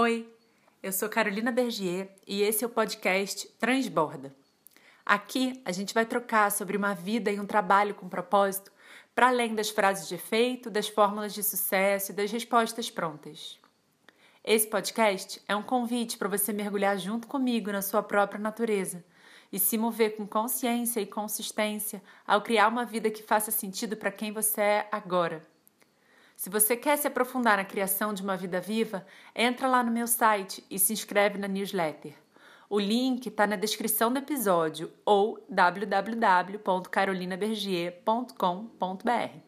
Oi, eu sou Carolina Bergier e esse é o podcast Transborda. Aqui a gente vai trocar sobre uma vida e um trabalho com propósito para além das frases de efeito, das fórmulas de sucesso e das respostas prontas. Esse podcast é um convite para você mergulhar junto comigo na sua própria natureza e se mover com consciência e consistência ao criar uma vida que faça sentido para quem você é agora. Se você quer se aprofundar na criação de uma vida viva, entra lá no meu site e se inscreve na newsletter. O link está na descrição do episódio ou www.carolinabergier.com.br.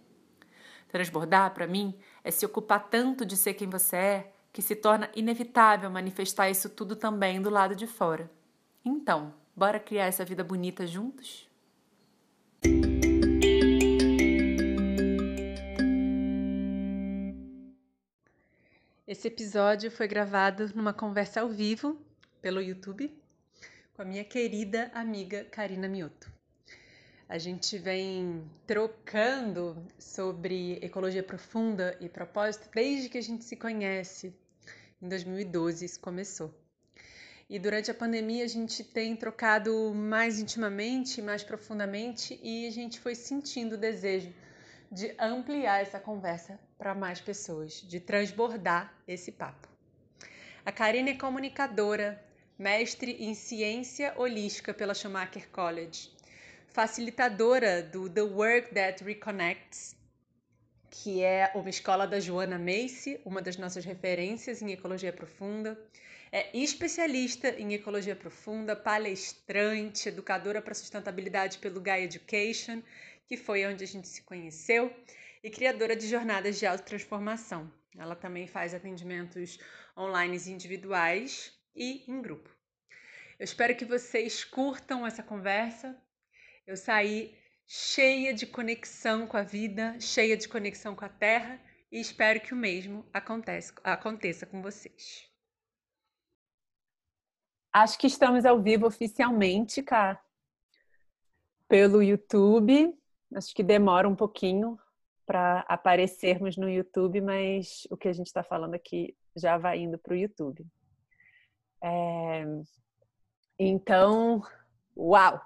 Transbordar, para mim, é se ocupar tanto de ser quem você é que se torna inevitável manifestar isso tudo também do lado de fora. Então, bora criar essa vida bonita juntos? Esse episódio foi gravado numa conversa ao vivo pelo YouTube com a minha querida amiga Karina Mioto. A gente vem trocando sobre ecologia profunda e propósito desde que a gente se conhece. Em 2012 isso começou. E durante a pandemia a gente tem trocado mais intimamente, mais profundamente e a gente foi sentindo o desejo de ampliar essa conversa para mais pessoas, de transbordar esse papo. A Karine é comunicadora, mestre em ciência holística pela Schumacher College, facilitadora do The Work That Reconnects, que é uma escola da Joana Macy, uma das nossas referências em ecologia profunda. É especialista em ecologia profunda, palestrante, educadora para sustentabilidade pelo Gaia Education que foi onde a gente se conheceu, e criadora de jornadas de autotransformação. Ela também faz atendimentos online individuais e em grupo. Eu espero que vocês curtam essa conversa. Eu saí cheia de conexão com a vida, cheia de conexão com a terra e espero que o mesmo aconteça, aconteça com vocês. Acho que estamos ao vivo oficialmente, cá, pelo YouTube. Acho que demora um pouquinho para aparecermos no YouTube, mas o que a gente está falando aqui já vai indo para o YouTube. É... Então, uau!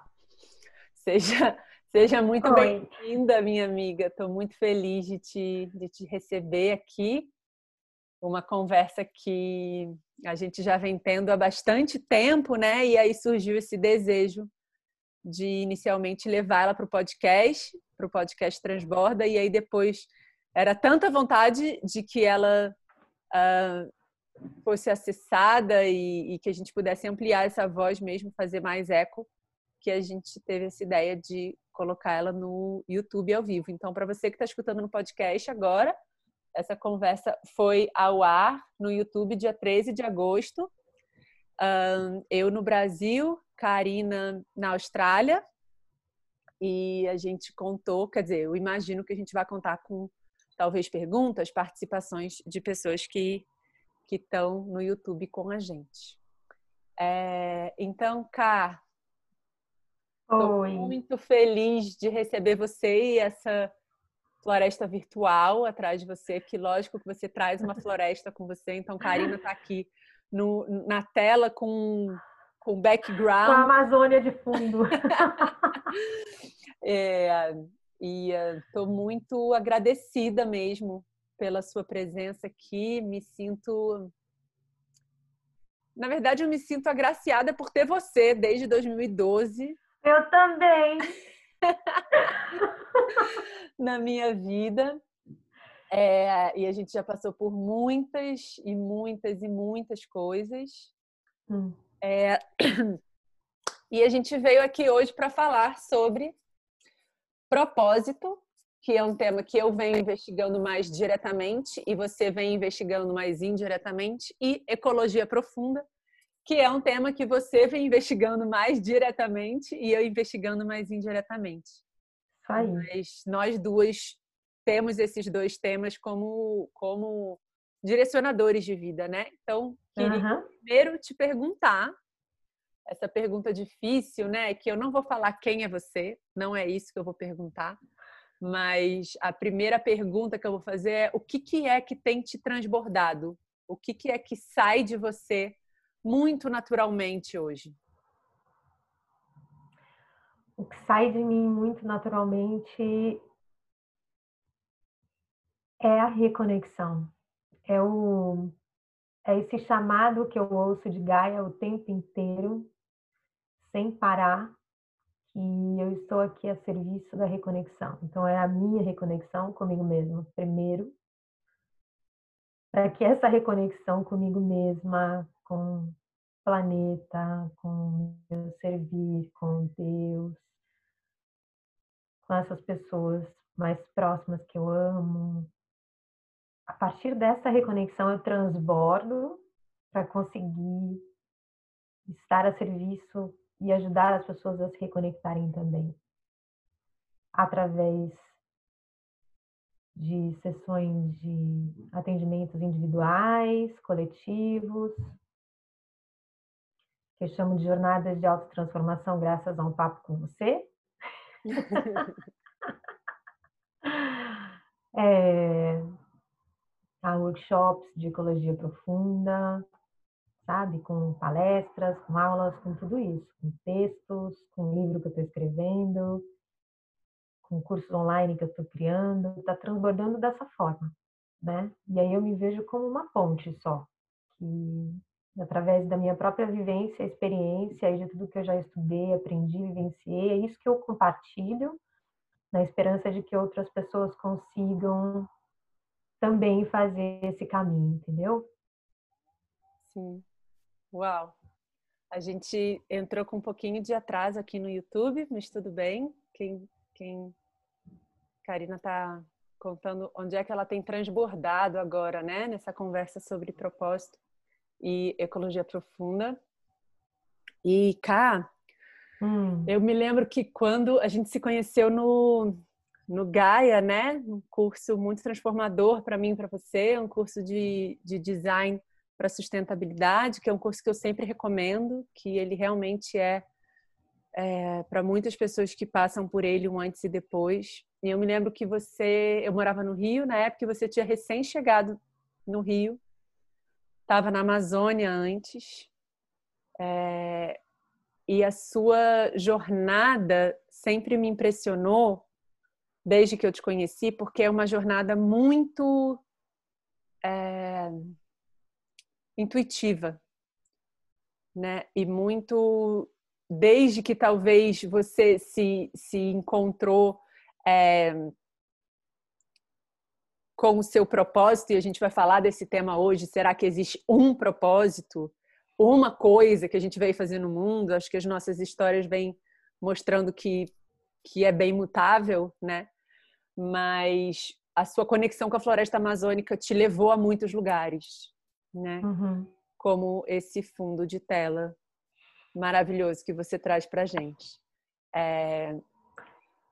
Seja, seja muito bem-vinda, minha amiga. Estou muito feliz de te, de te receber aqui. Uma conversa que a gente já vem tendo há bastante tempo, né? E aí surgiu esse desejo de inicialmente levar ela para o podcast, para o podcast Transborda, e aí depois era tanta vontade de que ela uh, fosse acessada e, e, que a gente pudesse ampliar essa voz mesmo, fazer mais eco, que a gente teve essa ideia de colocar ela no YouTube ao vivo. Então, para você que está escutando no podcast agora, essa conversa foi ao ar no YouTube dia 13 de agosto. Um, eu no Brasil, Karina na Austrália. E a gente contou, quer dizer, eu imagino que a gente vai contar com talvez perguntas, participações de pessoas que que estão no YouTube com a gente. É, então, Cá, estou muito feliz de receber você e essa floresta virtual atrás de você, que lógico que você traz uma floresta com você. Então, Karina está aqui no, na tela com com background. Com a Amazônia de fundo. é, e estou muito agradecida mesmo pela sua presença aqui. Me sinto. Na verdade, eu me sinto agraciada por ter você desde 2012. Eu também. Na minha vida. É, e a gente já passou por muitas e muitas e muitas coisas. Hum. É... E a gente veio aqui hoje para falar sobre propósito, que é um tema que eu venho investigando mais diretamente e você vem investigando mais indiretamente, e ecologia profunda, que é um tema que você vem investigando mais diretamente e eu investigando mais indiretamente. Mas nós duas temos esses dois temas como, como direcionadores de vida, né? Então, queria uhum. primeiro te perguntar essa pergunta difícil, né? Que eu não vou falar quem é você, não é isso que eu vou perguntar, mas a primeira pergunta que eu vou fazer é o que, que é que tem te transbordado O que, que é que sai de você muito naturalmente hoje? O que sai de mim muito naturalmente é a reconexão. É o é esse chamado que eu ouço de Gaia o tempo inteiro, sem parar, que eu estou aqui a serviço da reconexão. Então é a minha reconexão comigo mesma, primeiro, para que essa reconexão comigo mesma, com o planeta, com meu servir, com Deus, com essas pessoas mais próximas que eu amo. A partir dessa reconexão eu transbordo para conseguir estar a serviço e ajudar as pessoas a se reconectarem também. Através de sessões de atendimentos individuais, coletivos, que eu chamo de jornadas de autotransformação graças a um papo com você. é, há workshops de ecologia profunda, sabe? Com palestras, com aulas, com tudo isso, com textos, com livro que eu estou escrevendo, com cursos online que eu estou criando, está transbordando dessa forma, né? E aí eu me vejo como uma ponte só, que através da minha própria vivência, experiência e de tudo que eu já estudei, aprendi, vivenciei, é isso que eu compartilho, na esperança de que outras pessoas consigam também fazer esse caminho, entendeu? Sim. Uau! A gente entrou com um pouquinho de atraso aqui no YouTube, mas tudo bem. Quem, quem... Karina está contando onde é que ela tem transbordado agora, né? Nessa conversa sobre propósito e ecologia profunda. E cá, hum. eu me lembro que quando a gente se conheceu no no Gaia, né? Um curso muito transformador para mim, para você, um curso de, de design para sustentabilidade, que é um curso que eu sempre recomendo, que ele realmente é, é para muitas pessoas que passam por ele um antes e depois. E eu me lembro que você, eu morava no Rio na época, você tinha recém chegado no Rio, estava na Amazônia antes, é, e a sua jornada sempre me impressionou desde que eu te conheci, porque é uma jornada muito é, intuitiva, né? E muito desde que talvez você se, se encontrou é, com o seu propósito, e a gente vai falar desse tema hoje, será que existe um propósito, uma coisa que a gente veio fazer no mundo? Acho que as nossas histórias vêm mostrando que, que é bem mutável, né? Mas a sua conexão com a floresta amazônica te levou a muitos lugares, né? Uhum. Como esse fundo de tela maravilhoso que você traz para gente. É...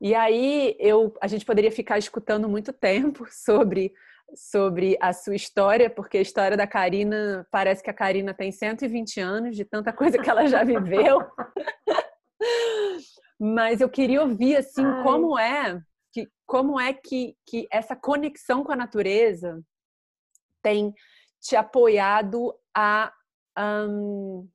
E aí eu, a gente poderia ficar escutando muito tempo sobre sobre a sua história, porque a história da Karina parece que a Karina tem 120 anos de tanta coisa que ela já viveu. Mas eu queria ouvir assim Ai. como é que como é que, que essa conexão com a natureza tem te apoiado a, um,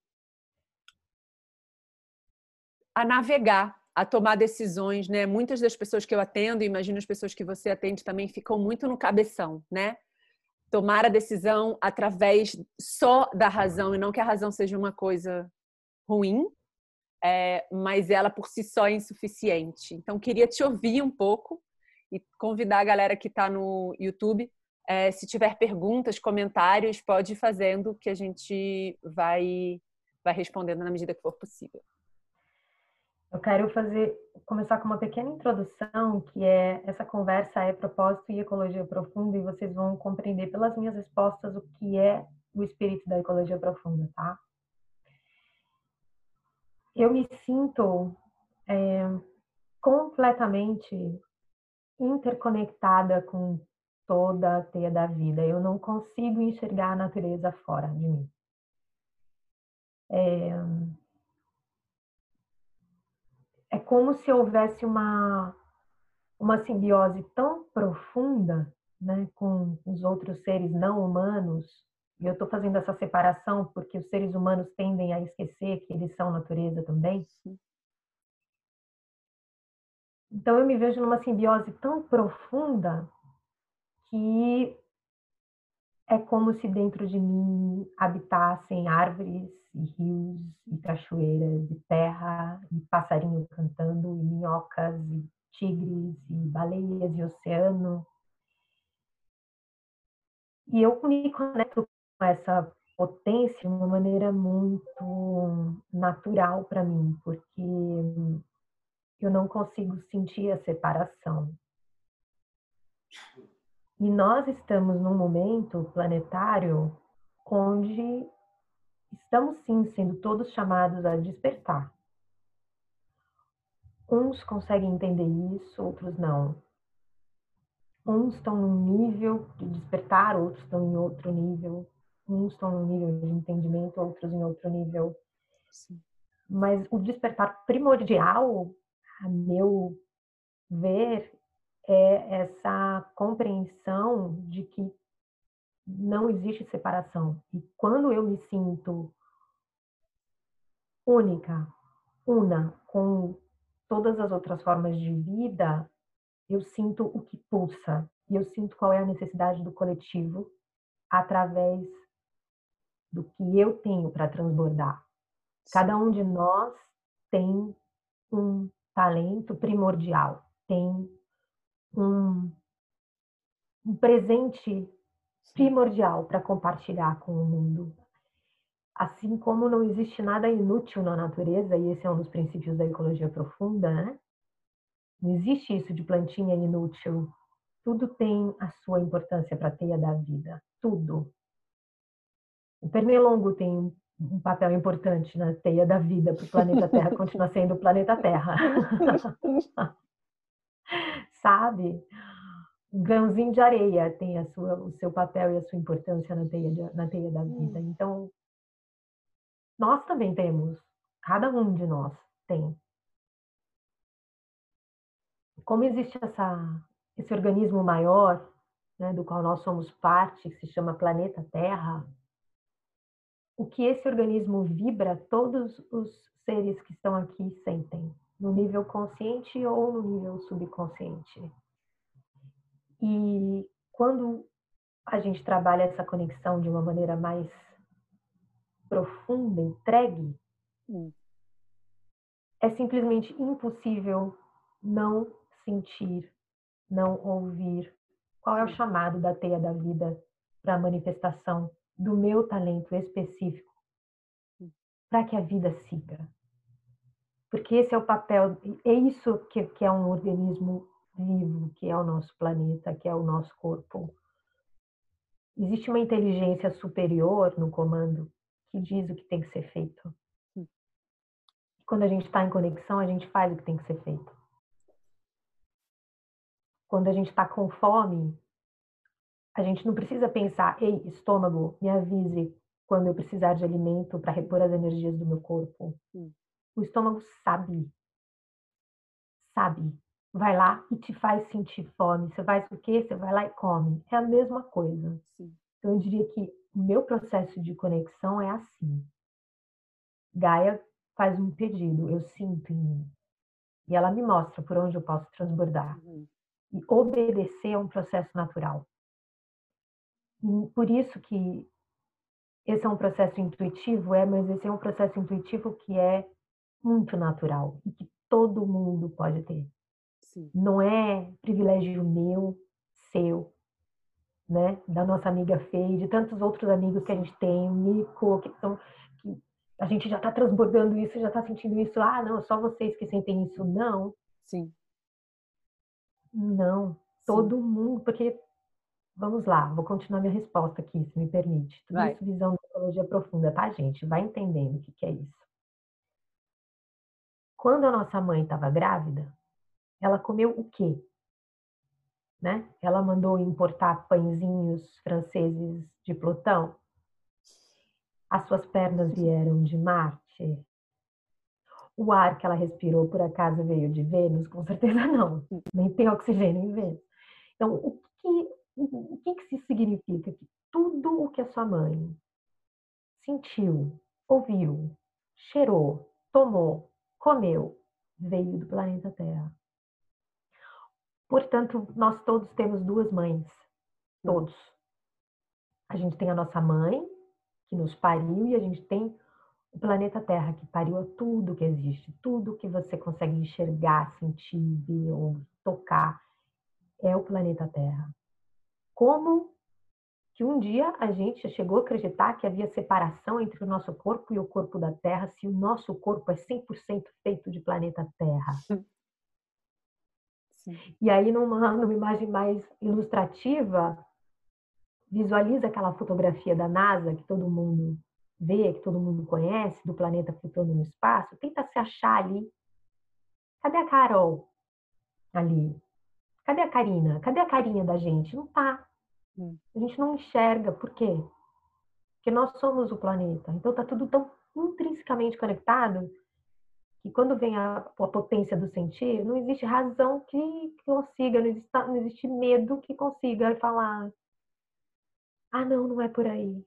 a navegar, a tomar decisões, né? Muitas das pessoas que eu atendo, imagino as pessoas que você atende também, ficam muito no cabeção, né? Tomar a decisão através só da razão, e não que a razão seja uma coisa ruim, é, mas ela por si só é insuficiente. Então, queria te ouvir um pouco e convidar a galera que está no YouTube é, se tiver perguntas, comentários, pode ir fazendo que a gente vai, vai respondendo na medida que for possível. Eu quero fazer começar com uma pequena introdução, que é essa conversa é propósito e ecologia profunda, e vocês vão compreender pelas minhas respostas o que é o espírito da ecologia profunda, tá? Eu me sinto é, completamente interconectada com toda a teia da vida. Eu não consigo enxergar a natureza fora de mim. É, é como se houvesse uma, uma simbiose tão profunda né, com os outros seres não humanos E eu estou fazendo essa separação porque os seres humanos tendem a esquecer que eles são natureza também. Então eu me vejo numa simbiose tão profunda que é como se dentro de mim habitassem árvores e rios e cachoeiras e terra e passarinho cantando e minhocas e tigres e baleias e oceano. E eu me conecto essa potência de uma maneira muito natural para mim, porque eu não consigo sentir a separação. E nós estamos num momento planetário onde estamos sim sendo todos chamados a despertar. Uns conseguem entender isso, outros não. Uns estão num nível de despertar, outros estão em outro nível. Uns estão num nível de entendimento, outros em outro nível. Sim. Mas o despertar primordial, a meu ver, é essa compreensão de que não existe separação. E quando eu me sinto única, una com todas as outras formas de vida, eu sinto o que pulsa e eu sinto qual é a necessidade do coletivo através do que eu tenho para transbordar. Cada um de nós tem um talento primordial, tem um, um presente primordial para compartilhar com o mundo. Assim como não existe nada inútil na natureza, e esse é um dos princípios da ecologia profunda, né? Não existe isso de plantinha inútil. Tudo tem a sua importância para a teia da vida. Tudo. O pernilongo tem um papel importante na teia da vida para o planeta Terra continuar sendo o planeta Terra. Sabe? um grãozinho de areia tem a sua, o seu papel e a sua importância na teia, de, na teia da vida. Hum. Então, nós também temos, cada um de nós tem. Como existe essa, esse organismo maior, né, do qual nós somos parte, que se chama planeta Terra, o que esse organismo vibra, todos os seres que estão aqui sentem, no nível consciente ou no nível subconsciente. E quando a gente trabalha essa conexão de uma maneira mais profunda, entregue, hum. é simplesmente impossível não sentir, não ouvir qual é o chamado da teia da vida para a manifestação do meu talento específico para que a vida siga. Porque esse é o papel, é isso que, que é um organismo vivo que é o nosso planeta, que é o nosso corpo. Existe uma inteligência superior no comando que diz o que tem que ser feito. E quando a gente está em conexão, a gente faz o que tem que ser feito. Quando a gente está com fome, a gente não precisa pensar, ei, estômago, me avise quando eu precisar de alimento para repor as energias do meu corpo. O estômago sabe. Sabe vai lá e te faz sentir fome. Você faz o quê? Você vai lá e come. É a mesma coisa. Sim. Então, eu diria que o meu processo de conexão é assim. Gaia faz um pedido, eu sinto em mim. E ela me mostra por onde eu posso transbordar. Uhum. E obedecer é um processo natural. E por isso que esse é um processo intuitivo, é, mas esse é um processo intuitivo que é muito natural e que todo mundo pode ter. Sim. Não é privilégio meu, seu, né? Da nossa amiga Fê de tantos outros amigos que a gente tem, o Nico, que, são, que a gente já está transbordando isso, já está sentindo isso. Ah, não, só vocês que sentem isso. Não. Sim. Não. Todo Sim. mundo, porque Vamos lá, vou continuar minha resposta aqui, se me permite. Tudo Vai. isso visão de psicologia profunda, tá, gente? Vai entendendo o que, que é isso. Quando a nossa mãe estava grávida, ela comeu o quê? Né? Ela mandou importar pãezinhos franceses de Plutão? As suas pernas vieram de Marte? O ar que ela respirou, por acaso, veio de Vênus? Com certeza não. Nem tem oxigênio em Vênus. Então, o que, o que, que isso significa? Que tudo o que a sua mãe sentiu, ouviu, cheirou, tomou, comeu, veio do planeta Terra. Portanto, nós todos temos duas mães. Todos. A gente tem a nossa mãe, que nos pariu, e a gente tem o planeta Terra, que pariu a tudo que existe, tudo que você consegue enxergar, sentir, ver ou tocar, é o planeta Terra. Como que um dia a gente chegou a acreditar que havia separação entre o nosso corpo e o corpo da Terra, se o nosso corpo é 100% feito de planeta Terra. Sim. E aí, numa, numa imagem mais ilustrativa, visualiza aquela fotografia da NASA que todo mundo vê, que todo mundo conhece, do planeta flutuando no espaço, tenta se achar ali. Cadê a Carol? Ali. Cadê a Karina? Cadê a carinha da gente? Não tá. A gente não enxerga. Por quê? Porque nós somos o planeta. Então tá tudo tão intrinsecamente conectado que quando vem a, a potência do sentir, não existe razão que, que consiga, não existe, não existe medo que consiga falar ah, não, não é por aí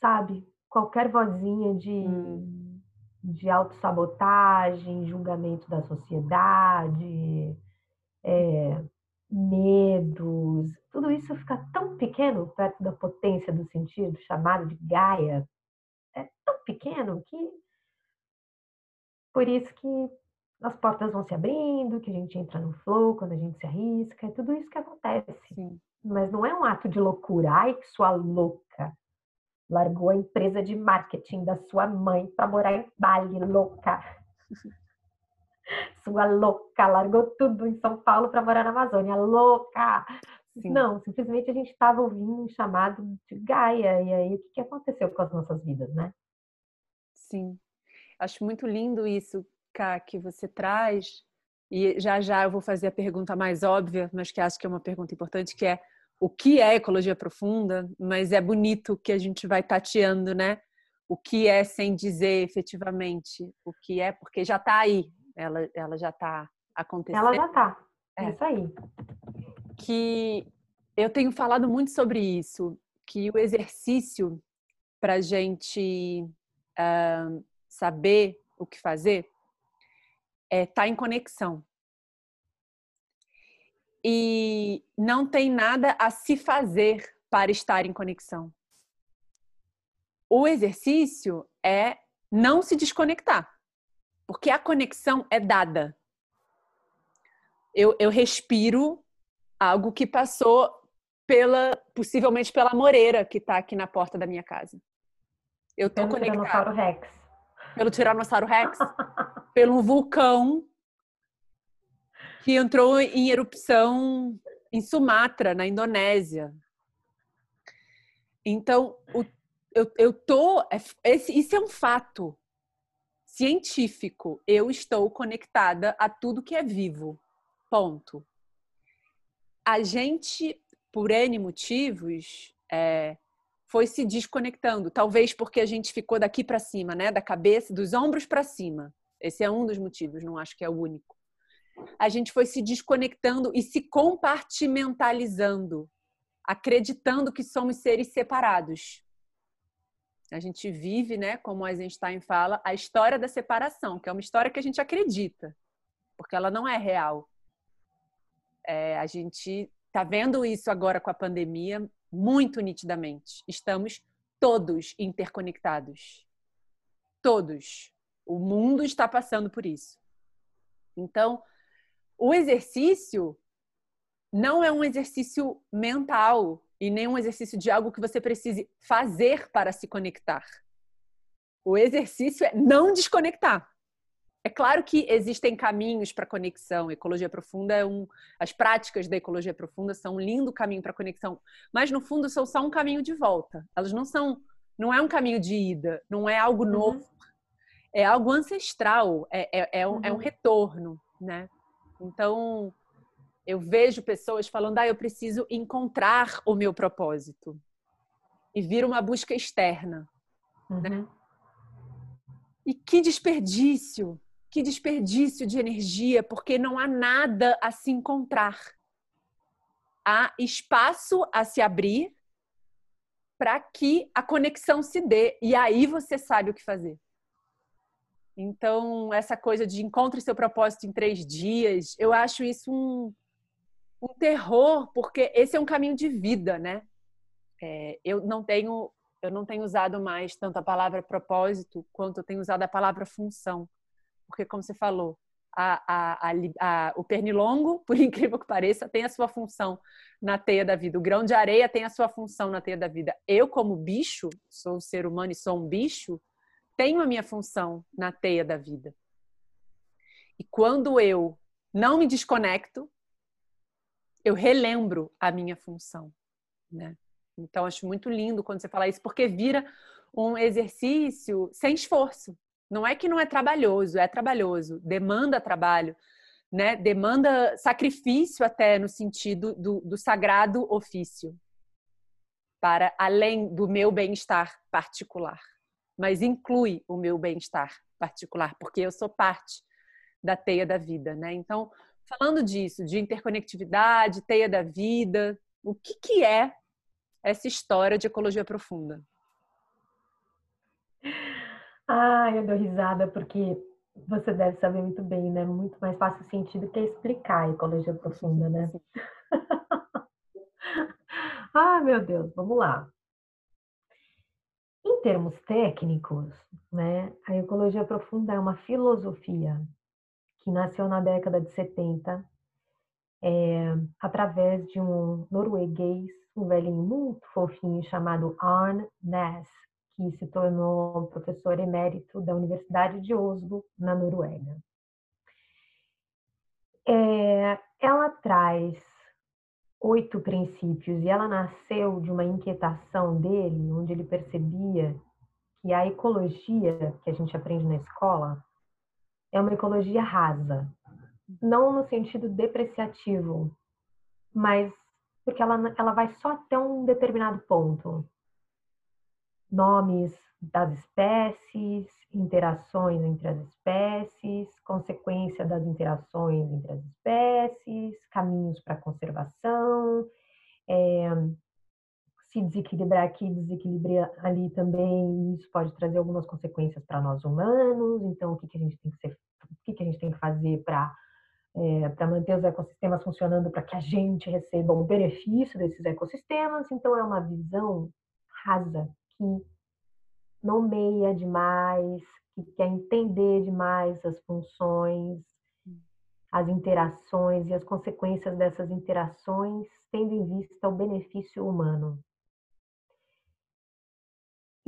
sabe? Qualquer vozinha de, hum. de autossabotagem, julgamento da sociedade, é, medos, tudo isso fica tão pequeno perto da potência do sentido, chamado de Gaia. É tão pequeno que. Por isso que as portas vão se abrindo, que a gente entra no flow quando a gente se arrisca, é tudo isso que acontece. Sim. Mas não é um ato de loucura. Ai, que sua louca largou a empresa de marketing da sua mãe para morar em Bali, louca. Sua louca, largou tudo em São Paulo para morar na Amazônia, louca. Sim. Não, simplesmente a gente estava ouvindo um chamado de Gaia. E aí, o que aconteceu com as nossas vidas, né? Sim. Acho muito lindo isso, Ká, que você traz. E já já eu vou fazer a pergunta mais óbvia, mas que acho que é uma pergunta importante, que é o que é ecologia profunda, mas é bonito que a gente vai tateando, né? O que é sem dizer efetivamente o que é, porque já está aí, ela, ela já está acontecendo. Ela já está, é. é isso aí. Que eu tenho falado muito sobre isso, que o exercício para a gente uh, saber o que fazer é estar tá em conexão e não tem nada a se fazer para estar em conexão. O exercício é não se desconectar, porque a conexão é dada. Eu, eu respiro algo que passou pela, possivelmente pela moreira que está aqui na porta da minha casa. Eu estou conectada. Tiranossauro Rex. Pelo Tiranossauro Rex. pelo vulcão que entrou em erupção em Sumatra, na Indonésia. Então, o, eu, eu tô. É, esse, isso é um fato científico. Eu estou conectada a tudo que é vivo. Ponto. A gente, por N motivos, é, foi se desconectando. Talvez porque a gente ficou daqui para cima, né? Da cabeça, dos ombros para cima. Esse é um dos motivos, não acho que é o único a gente foi se desconectando e se compartimentalizando, acreditando que somos seres separados. A gente vive, né, como Eisenstein fala, a história da separação, que é uma história que a gente acredita, porque ela não é real. É, a gente está vendo isso agora com a pandemia muito nitidamente. Estamos todos interconectados. Todos. O mundo está passando por isso. Então, o exercício não é um exercício mental e nem um exercício de algo que você precise fazer para se conectar. O exercício é não desconectar. É claro que existem caminhos para conexão. Ecologia profunda é um. As práticas da ecologia profunda são um lindo caminho para conexão, mas no fundo são só um caminho de volta. Elas não são. Não é um caminho de ida, não é algo uhum. novo. Uhum. É algo ancestral, é, é, é, um, uhum. é um retorno, né? Então, eu vejo pessoas falando: ah, eu preciso encontrar o meu propósito. E vira uma busca externa. Né? Uhum. Né? E que desperdício! Que desperdício de energia, porque não há nada a se encontrar. há espaço a se abrir para que a conexão se dê e aí você sabe o que fazer. Então, essa coisa de encontre seu propósito em três dias, eu acho isso um, um terror, porque esse é um caminho de vida, né? É, eu não tenho eu não tenho usado mais tanto a palavra propósito quanto eu tenho usado a palavra função, porque como você falou, a, a, a, o pernilongo, por incrível que pareça, tem a sua função na teia da vida. O grão de areia tem a sua função na teia da vida. Eu, como bicho, sou um ser humano e sou um bicho, tenho a minha função na teia da vida. E quando eu não me desconecto, eu relembro a minha função, né? Então acho muito lindo quando você fala isso, porque vira um exercício sem esforço. Não é que não é trabalhoso, é trabalhoso, demanda trabalho, né? Demanda sacrifício até no sentido do, do sagrado ofício, para além do meu bem-estar particular, mas inclui o meu bem-estar particular, porque eu sou parte da teia da vida, né? Então, falando disso, de interconectividade, teia da vida, o que, que é essa história de ecologia profunda? Ah, eu dou risada porque você deve saber muito bem, né? Muito mais fácil sentido que explicar a ecologia profunda, né? ah, meu Deus, vamos lá. Em termos técnicos, né, a ecologia profunda é uma filosofia que nasceu na década de 70 é, através de um norueguês, um velhinho muito fofinho chamado Arne Næss, que se tornou professor emérito da Universidade de Oslo, na Noruega. É, ela traz oito princípios e ela nasceu de uma inquietação dele, onde ele percebia que a ecologia que a gente aprende na escola é uma ecologia rasa, não no sentido depreciativo, mas porque ela, ela vai só até um determinado ponto. Nomes das espécies, interações entre as espécies, consequência das interações entre as espécies, caminhos para conservação, é, se desequilibrar aqui, desequilibrar ali também, isso pode trazer algumas consequências para nós humanos. Então, o que, que a gente tem que ser, o que, que a gente tem que fazer para é, para manter os ecossistemas funcionando, para que a gente receba o benefício desses ecossistemas. Então, é uma visão rasa que nomeia demais, que quer entender demais as funções, as interações e as consequências dessas interações, tendo em vista o benefício humano.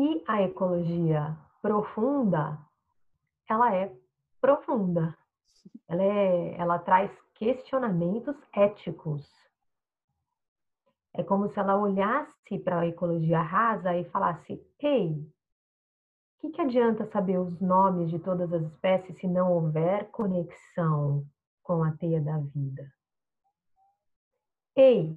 E a ecologia profunda, ela é profunda. Ela, é, ela traz questionamentos éticos é como se ela olhasse para a ecologia rasa e falasse: Ei, o que, que adianta saber os nomes de todas as espécies se não houver conexão com a teia da vida? Ei,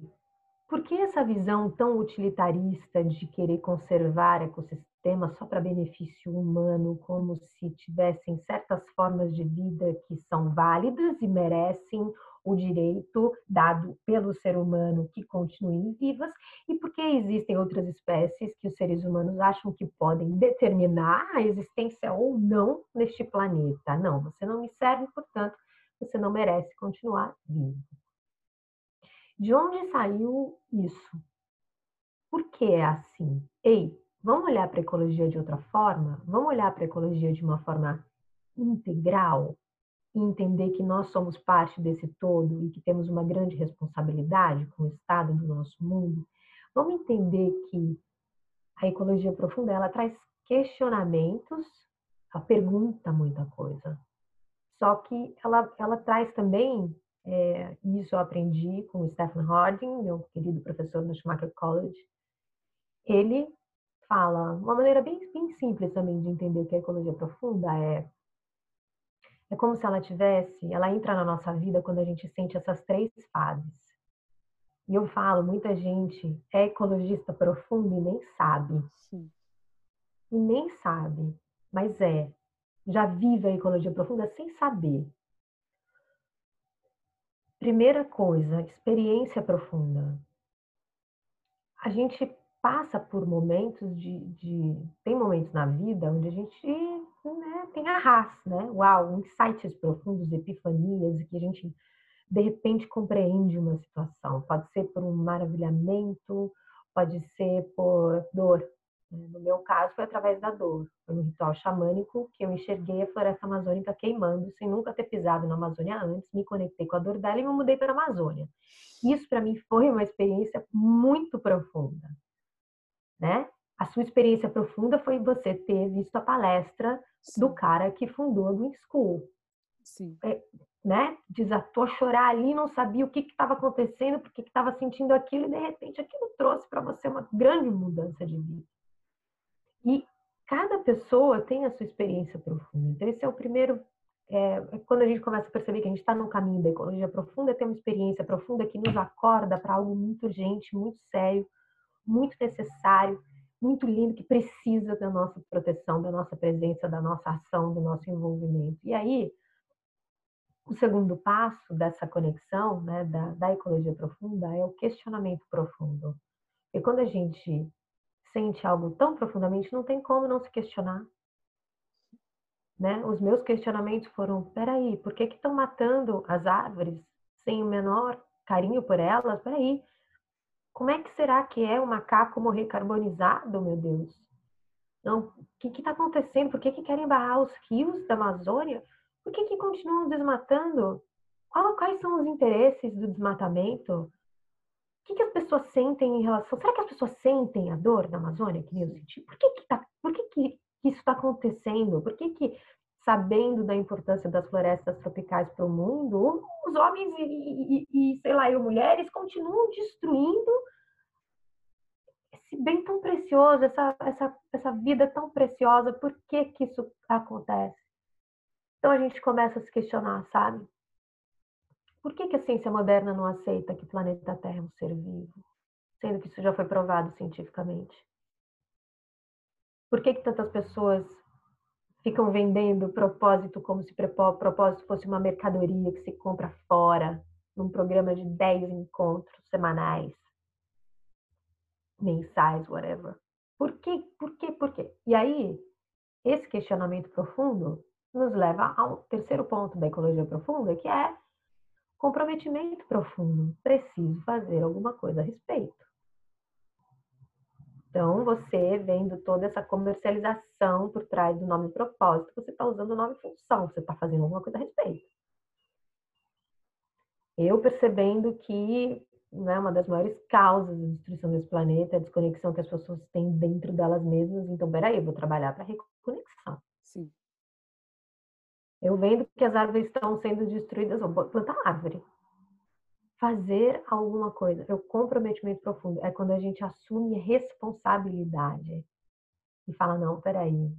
por que essa visão tão utilitarista de querer conservar ecossistemas só para benefício humano, como se tivessem certas formas de vida que são válidas e merecem o direito dado pelo ser humano que continuem vivas e porque existem outras espécies que os seres humanos acham que podem determinar a existência ou não neste planeta. Não, você não me serve, portanto, você não merece continuar vivo. De onde saiu isso? Por que é assim? Ei, vamos olhar para a ecologia de outra forma? Vamos olhar para a ecologia de uma forma integral? e entender que nós somos parte desse todo e que temos uma grande responsabilidade com o estado do nosso mundo, vamos entender que a ecologia profunda ela traz questionamentos, ela pergunta muita coisa. Só que ela, ela traz também, é, isso eu aprendi com o Stephen Harding, meu querido professor no Schumacher College, ele fala, uma maneira bem, bem simples também de entender o que é ecologia profunda é é como se ela tivesse, ela entra na nossa vida quando a gente sente essas três fases. E eu falo, muita gente é ecologista profundo e nem sabe. Sim. E nem sabe, mas é. Já vive a ecologia profunda sem saber. Primeira coisa, experiência profunda. A gente passa por momentos de, de, tem momentos na vida onde a gente né, tem arras, né? Uau, insights profundos, epifanias que a gente de repente compreende uma situação. Pode ser por um maravilhamento, pode ser por dor. Né. No meu caso, foi através da dor. Foi um ritual xamânico que eu enxerguei a floresta amazônica queimando, sem nunca ter pisado na Amazônia antes, me conectei com a dor dela e me mudei para a Amazônia. Isso, para mim, foi uma experiência muito profunda. Né? A sua experiência profunda foi você ter visto a palestra Sim. do cara que fundou a Green School. Sim. É, né? Desatou a chorar ali, não sabia o que estava acontecendo, porque estava sentindo aquilo, e de repente aquilo trouxe para você uma grande mudança de vida. E cada pessoa tem a sua experiência profunda. Então, esse é o primeiro. É, é quando a gente começa a perceber que a gente está no caminho da ecologia profunda, tem uma experiência profunda que nos acorda para algo muito urgente, muito sério, muito necessário, muito lindo, que precisa da nossa proteção, da nossa presença, da nossa ação, do nosso envolvimento. E aí, o segundo passo dessa conexão, né, da, da ecologia profunda, é o questionamento profundo. E quando a gente sente algo tão profundamente, não tem como não se questionar. Né? Os meus questionamentos foram: peraí, por que estão matando as árvores sem o menor carinho por elas? Peraí, como é que será que é o macaco morrer carbonizado, meu Deus? Não, o que está acontecendo? Por que, que querem barrar os rios da Amazônia? Por que, que continuam desmatando? Qual, quais são os interesses do desmatamento? O que, que as pessoas sentem em relação. Será que as pessoas sentem a dor da Amazônia que nem eu senti? Por que, que, tá, por que, que isso está acontecendo? Por que, que, sabendo da importância das florestas tropicais para o mundo, os homens e, e, e, sei lá, e mulheres continuam destruindo esse bem tão precioso, essa, essa, essa vida tão preciosa? Por que, que isso acontece? Então a gente começa a se questionar, sabe? Por que, que a ciência moderna não aceita que o planeta Terra é um ser vivo, sendo que isso já foi provado cientificamente? Por que, que tantas pessoas ficam vendendo propósito como se propósito fosse uma mercadoria que se compra fora, num programa de 10 encontros semanais, mensais, whatever? Por quê? Por quê? Por quê? E aí, esse questionamento profundo nos leva ao terceiro ponto da ecologia profunda, que é comprometimento profundo. Preciso fazer alguma coisa a respeito. Então, você vendo toda essa comercialização por trás do nome propósito, você está usando o nome função, você está fazendo alguma coisa a respeito. Eu percebendo que né, uma das maiores causas de destruição desse planeta é a desconexão que as pessoas têm dentro delas mesmas. Então, peraí, eu vou trabalhar para reconexão. Eu vendo que as árvores estão sendo destruídas, vou plantar árvore. Fazer alguma coisa. É o comprometimento profundo. É quando a gente assume responsabilidade e fala: não, peraí.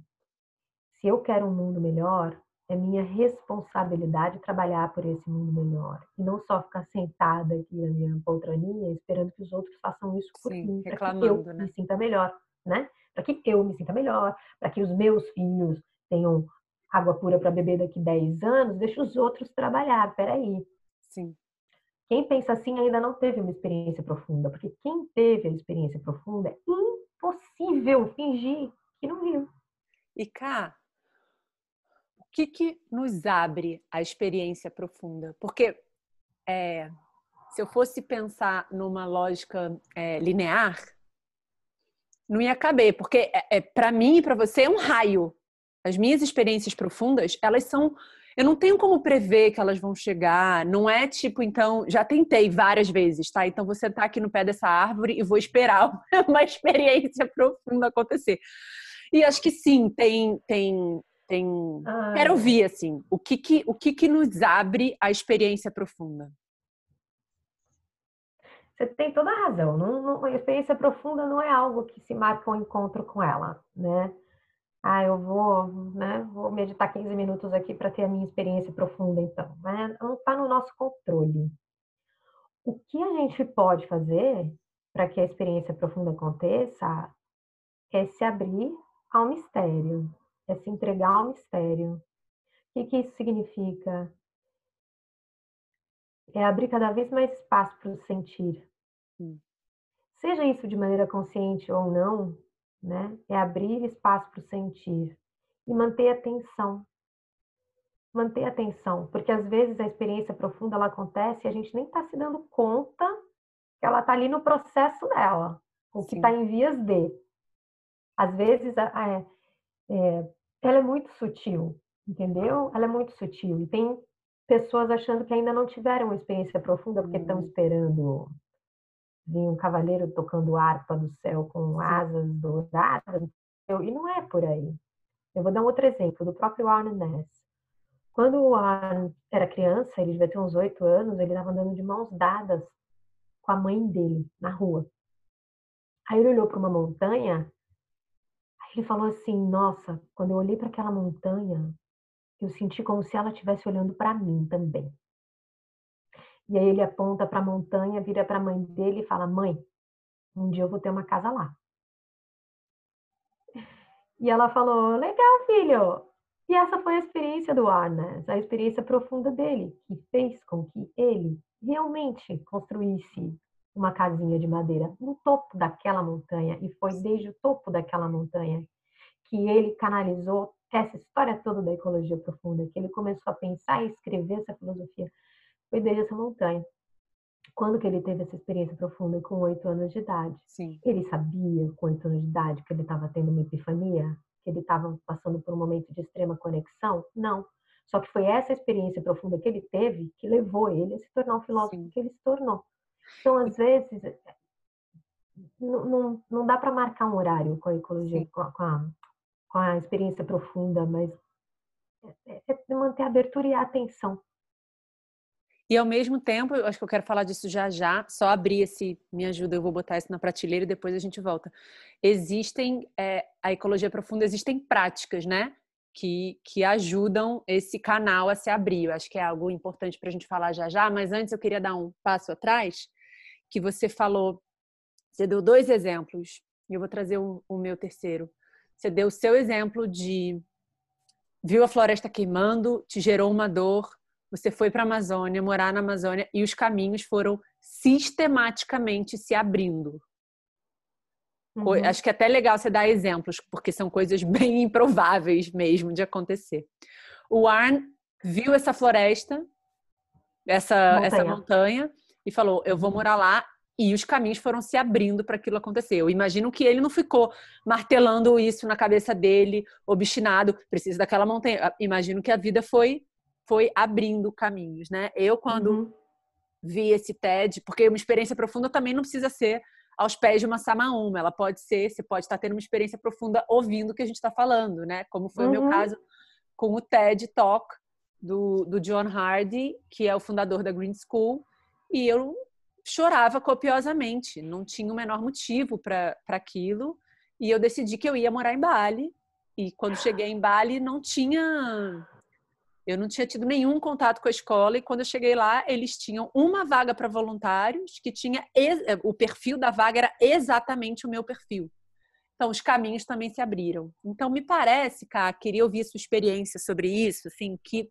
Se eu quero um mundo melhor, é minha responsabilidade trabalhar por esse mundo melhor. E não só ficar sentada aqui na minha poltroninha esperando que os outros façam isso por Sim, mim, para que eu né? me sinta melhor, né? Para que eu me sinta melhor, para que os meus filhos tenham água pura para beber daqui 10 anos, deixa os outros trabalhar, peraí. Sim. Quem pensa assim ainda não teve uma experiência profunda, porque quem teve a experiência profunda é impossível fingir que não viu. E cá, o que, que nos abre a experiência profunda? Porque é, se eu fosse pensar numa lógica é, linear, não ia caber, porque é, é para mim e para você é um raio. As minhas experiências profundas, elas são. Eu não tenho como prever que elas vão chegar. Não é tipo, então, já tentei várias vezes, tá? Então você tá aqui no pé dessa árvore e vou esperar uma experiência profunda acontecer. E acho que sim, tem, tem, tem. Ai. Quero ouvir assim, o que que, o que que nos abre a experiência profunda? Você tem toda a razão. Não, não, a experiência profunda não é algo que se marca um encontro com ela, né? Ah, eu vou, né, vou meditar 15 minutos aqui para ter a minha experiência profunda, então. Né? Não está no nosso controle. O que a gente pode fazer para que a experiência profunda aconteça é se abrir ao mistério, é se entregar ao mistério. O que, que isso significa? é abrir cada vez mais espaço para o sentir. Hum. Seja isso de maneira consciente ou não, né? É abrir espaço para o sentir e manter a atenção. Manter a atenção, porque às vezes a experiência profunda ela acontece e a gente nem está se dando conta que ela está ali no processo dela, o que está em vias de. Às vezes é, é, ela é muito sutil, entendeu? Ela é muito sutil. E tem pessoas achando que ainda não tiveram uma experiência profunda porque estão uhum. esperando vir um cavaleiro tocando harpa do céu com asas douradas, e não é por aí. Eu vou dar um outro exemplo, do próprio Arne Ness. Quando o Arne era criança, ele devia ter uns oito anos, ele estava andando de mãos dadas com a mãe dele na rua. Aí ele olhou para uma montanha, aí ele falou assim: Nossa, quando eu olhei para aquela montanha, eu senti como se ela estivesse olhando para mim também. E aí ele aponta para a montanha, vira para a mãe dele e fala: Mãe, um dia eu vou ter uma casa lá. E ela falou: Legal, filho. E essa foi a experiência do Arnes, a experiência profunda dele, que fez com que ele realmente construísse uma casinha de madeira no topo daquela montanha. E foi desde o topo daquela montanha que ele canalizou essa história toda da ecologia profunda, que ele começou a pensar e escrever essa filosofia foi desde essa montanha. Quando que ele teve essa experiência profunda? Com oito anos de idade. Sim. Ele sabia, com oito anos de idade, que ele estava tendo uma epifania? Que ele estava passando por um momento de extrema conexão? Não. Só que foi essa experiência profunda que ele teve que levou ele a se tornar o filósofo Sim. que ele se tornou. Então, às vezes, não, não, não dá para marcar um horário com a ecologia, com a, com a, com a, experiência profunda, mas é, é, é manter a abertura e a atenção. E ao mesmo tempo, eu acho que eu quero falar disso já já, só abrir esse, me ajuda, eu vou botar isso na prateleira e depois a gente volta. Existem, é, a ecologia profunda, existem práticas, né? Que, que ajudam esse canal a se abrir. Eu acho que é algo importante para a gente falar já já, mas antes eu queria dar um passo atrás, que você falou, você deu dois exemplos, e eu vou trazer o, o meu terceiro. Você deu o seu exemplo de viu a floresta queimando, te gerou uma dor, você foi para a Amazônia, morar na Amazônia e os caminhos foram sistematicamente se abrindo. Uhum. Acho que é até legal você dar exemplos, porque são coisas bem improváveis mesmo de acontecer. O Arn viu essa floresta, essa montanha. essa montanha, e falou: Eu vou morar lá. E os caminhos foram se abrindo para aquilo acontecer. Eu imagino que ele não ficou martelando isso na cabeça dele, obstinado, preciso daquela montanha. Imagino que a vida foi foi abrindo caminhos, né? Eu, quando uhum. vi esse TED, porque uma experiência profunda também não precisa ser aos pés de uma samaúma, ela pode ser, você pode estar tendo uma experiência profunda ouvindo o que a gente está falando, né? Como foi uhum. o meu uhum. caso com o TED Talk do, do John Hardy, que é o fundador da Green School, e eu chorava copiosamente, não tinha o menor motivo para aquilo, e eu decidi que eu ia morar em Bali, e quando cheguei em Bali não tinha eu não tinha tido nenhum contato com a escola e quando eu cheguei lá, eles tinham uma vaga para voluntários que tinha eh, o perfil da vaga era exatamente o meu perfil. Então os caminhos também se abriram. Então me parece, cara, queria ouvir sua experiência sobre isso, assim, que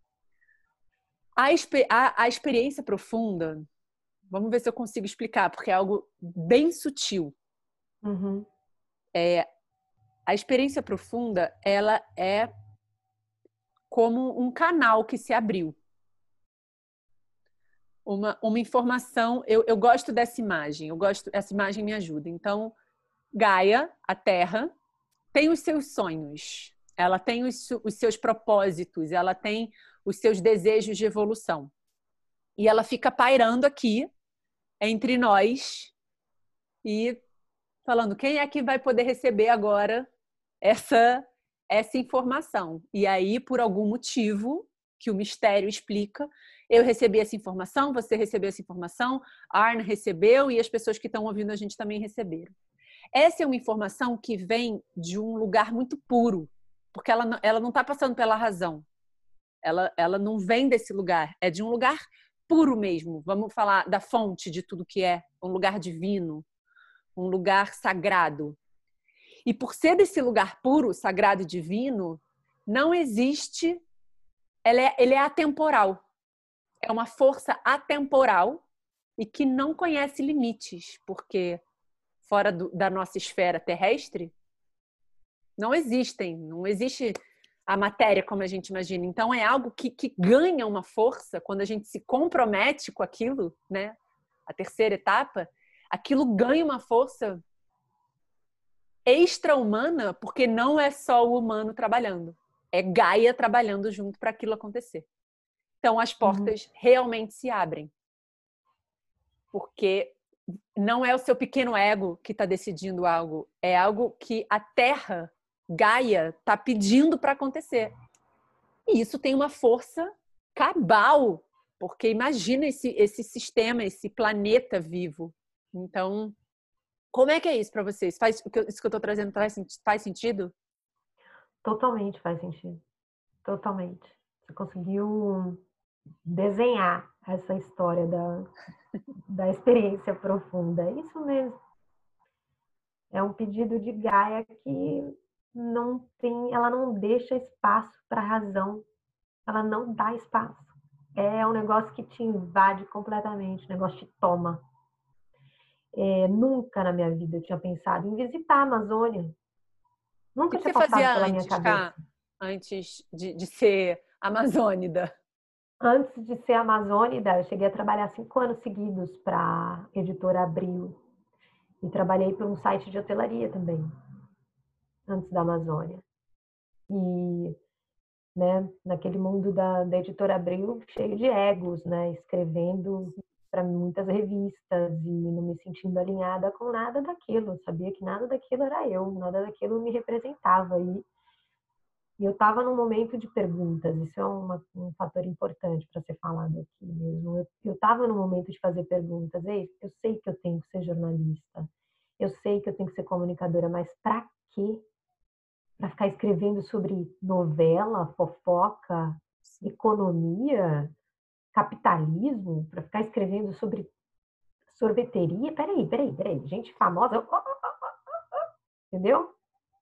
a, a, a experiência profunda, vamos ver se eu consigo explicar, porque é algo bem sutil. Uhum. É, a experiência profunda, ela é como um canal que se abriu. Uma, uma informação, eu, eu gosto dessa imagem, eu gosto, essa imagem me ajuda. Então, Gaia, a Terra, tem os seus sonhos, ela tem os, os seus propósitos, ela tem os seus desejos de evolução. E ela fica pairando aqui entre nós e falando quem é que vai poder receber agora essa essa informação. E aí, por algum motivo que o mistério explica, eu recebi essa informação, você recebeu essa informação, Arne recebeu e as pessoas que estão ouvindo a gente também receberam. Essa é uma informação que vem de um lugar muito puro, porque ela, ela não está passando pela razão. Ela, ela não vem desse lugar, é de um lugar puro mesmo. Vamos falar da fonte de tudo que é, um lugar divino, um lugar sagrado. E por ser desse lugar puro, sagrado e divino, não existe. Ele é, ele é atemporal. é uma força atemporal e que não conhece limites, porque fora do, da nossa esfera terrestre não existem, não existe a matéria como a gente imagina. Então é algo que, que ganha uma força quando a gente se compromete com aquilo, né? A terceira etapa, aquilo ganha uma força extra-humana, porque não é só o humano trabalhando, é Gaia trabalhando junto para aquilo acontecer. Então as uhum. portas uhum. realmente se abrem. Porque não é o seu pequeno ego que está decidindo algo, é algo que a Terra, Gaia, está pedindo para acontecer. E isso tem uma força cabal, porque imagina esse, esse sistema, esse planeta vivo. Então, como é que é isso para vocês? Faz, isso que eu estou trazendo faz, faz sentido? Totalmente faz sentido. Totalmente. Você conseguiu desenhar essa história da, da experiência profunda. É isso mesmo. É um pedido de Gaia que não tem, ela não deixa espaço para razão. Ela não dá espaço. É um negócio que te invade completamente, um negócio te toma. É, nunca na minha vida eu tinha pensado em visitar a Amazônia. Nunca o que tinha você passado fazia pela antes, minha cabeça. antes de, de ser amazônida? Antes de ser amazônida, eu cheguei a trabalhar cinco anos seguidos para a editora Abril. E trabalhei para um site de hotelaria também, antes da Amazônia. E né, naquele mundo da, da editora Abril, cheio de egos, né, escrevendo para muitas revistas e não me sentindo alinhada com nada daquilo. Eu sabia que nada daquilo era eu, nada daquilo me representava. E, e eu estava num momento de perguntas, isso é uma, um fator importante para ser falado aqui mesmo. Eu estava num momento de fazer perguntas. Ei, eu sei que eu tenho que ser jornalista, eu sei que eu tenho que ser comunicadora, mas para quê? Para ficar escrevendo sobre novela, fofoca, economia? Capitalismo, para ficar escrevendo sobre sorveteria. Peraí, peraí, peraí, gente famosa. Oh, oh, oh, Entendeu?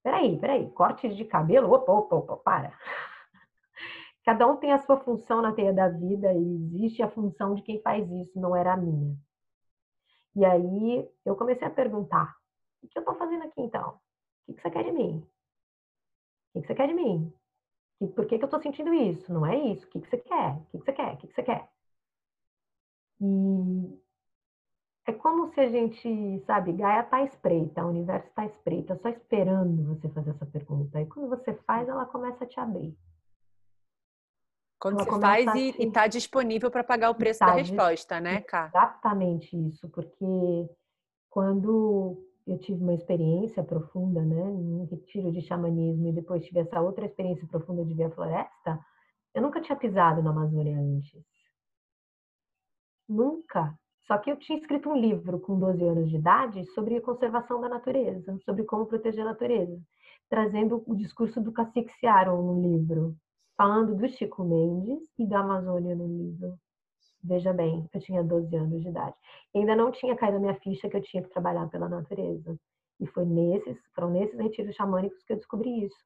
Peraí, peraí, cortes de cabelo. Opa, opa, opa, para. Cada um tem a sua função na teia da vida e existe a função de quem faz isso, não era a minha. E aí eu comecei a perguntar: o que eu estou fazendo aqui então? O que você quer de mim? O que você quer de mim? Por que, que eu estou sentindo isso? Não é isso. O que, que você quer? O que, que você quer? O que, que você quer? E é como se a gente, sabe, Gaia está espreita, o universo está espreita, só esperando você fazer essa pergunta. E quando você faz, ela começa a te abrir. Quando ela você faz e está disponível para pagar o preço tá da resposta, né, Cá? Exatamente isso, porque quando eu tive uma experiência profunda, né, um retiro de xamanismo e depois tive essa outra experiência profunda de ver a floresta, eu nunca tinha pisado na Amazônia antes. Nunca. Só que eu tinha escrito um livro com 12 anos de idade sobre a conservação da natureza, sobre como proteger a natureza, trazendo o discurso do cacique Searon no livro, falando do Chico Mendes e da Amazônia no livro. Veja bem, eu tinha 12 anos de idade. E ainda não tinha caído a minha ficha que eu tinha que trabalhar pela natureza. E foi nesses, foram nesses retiros xamânicos que eu descobri isso.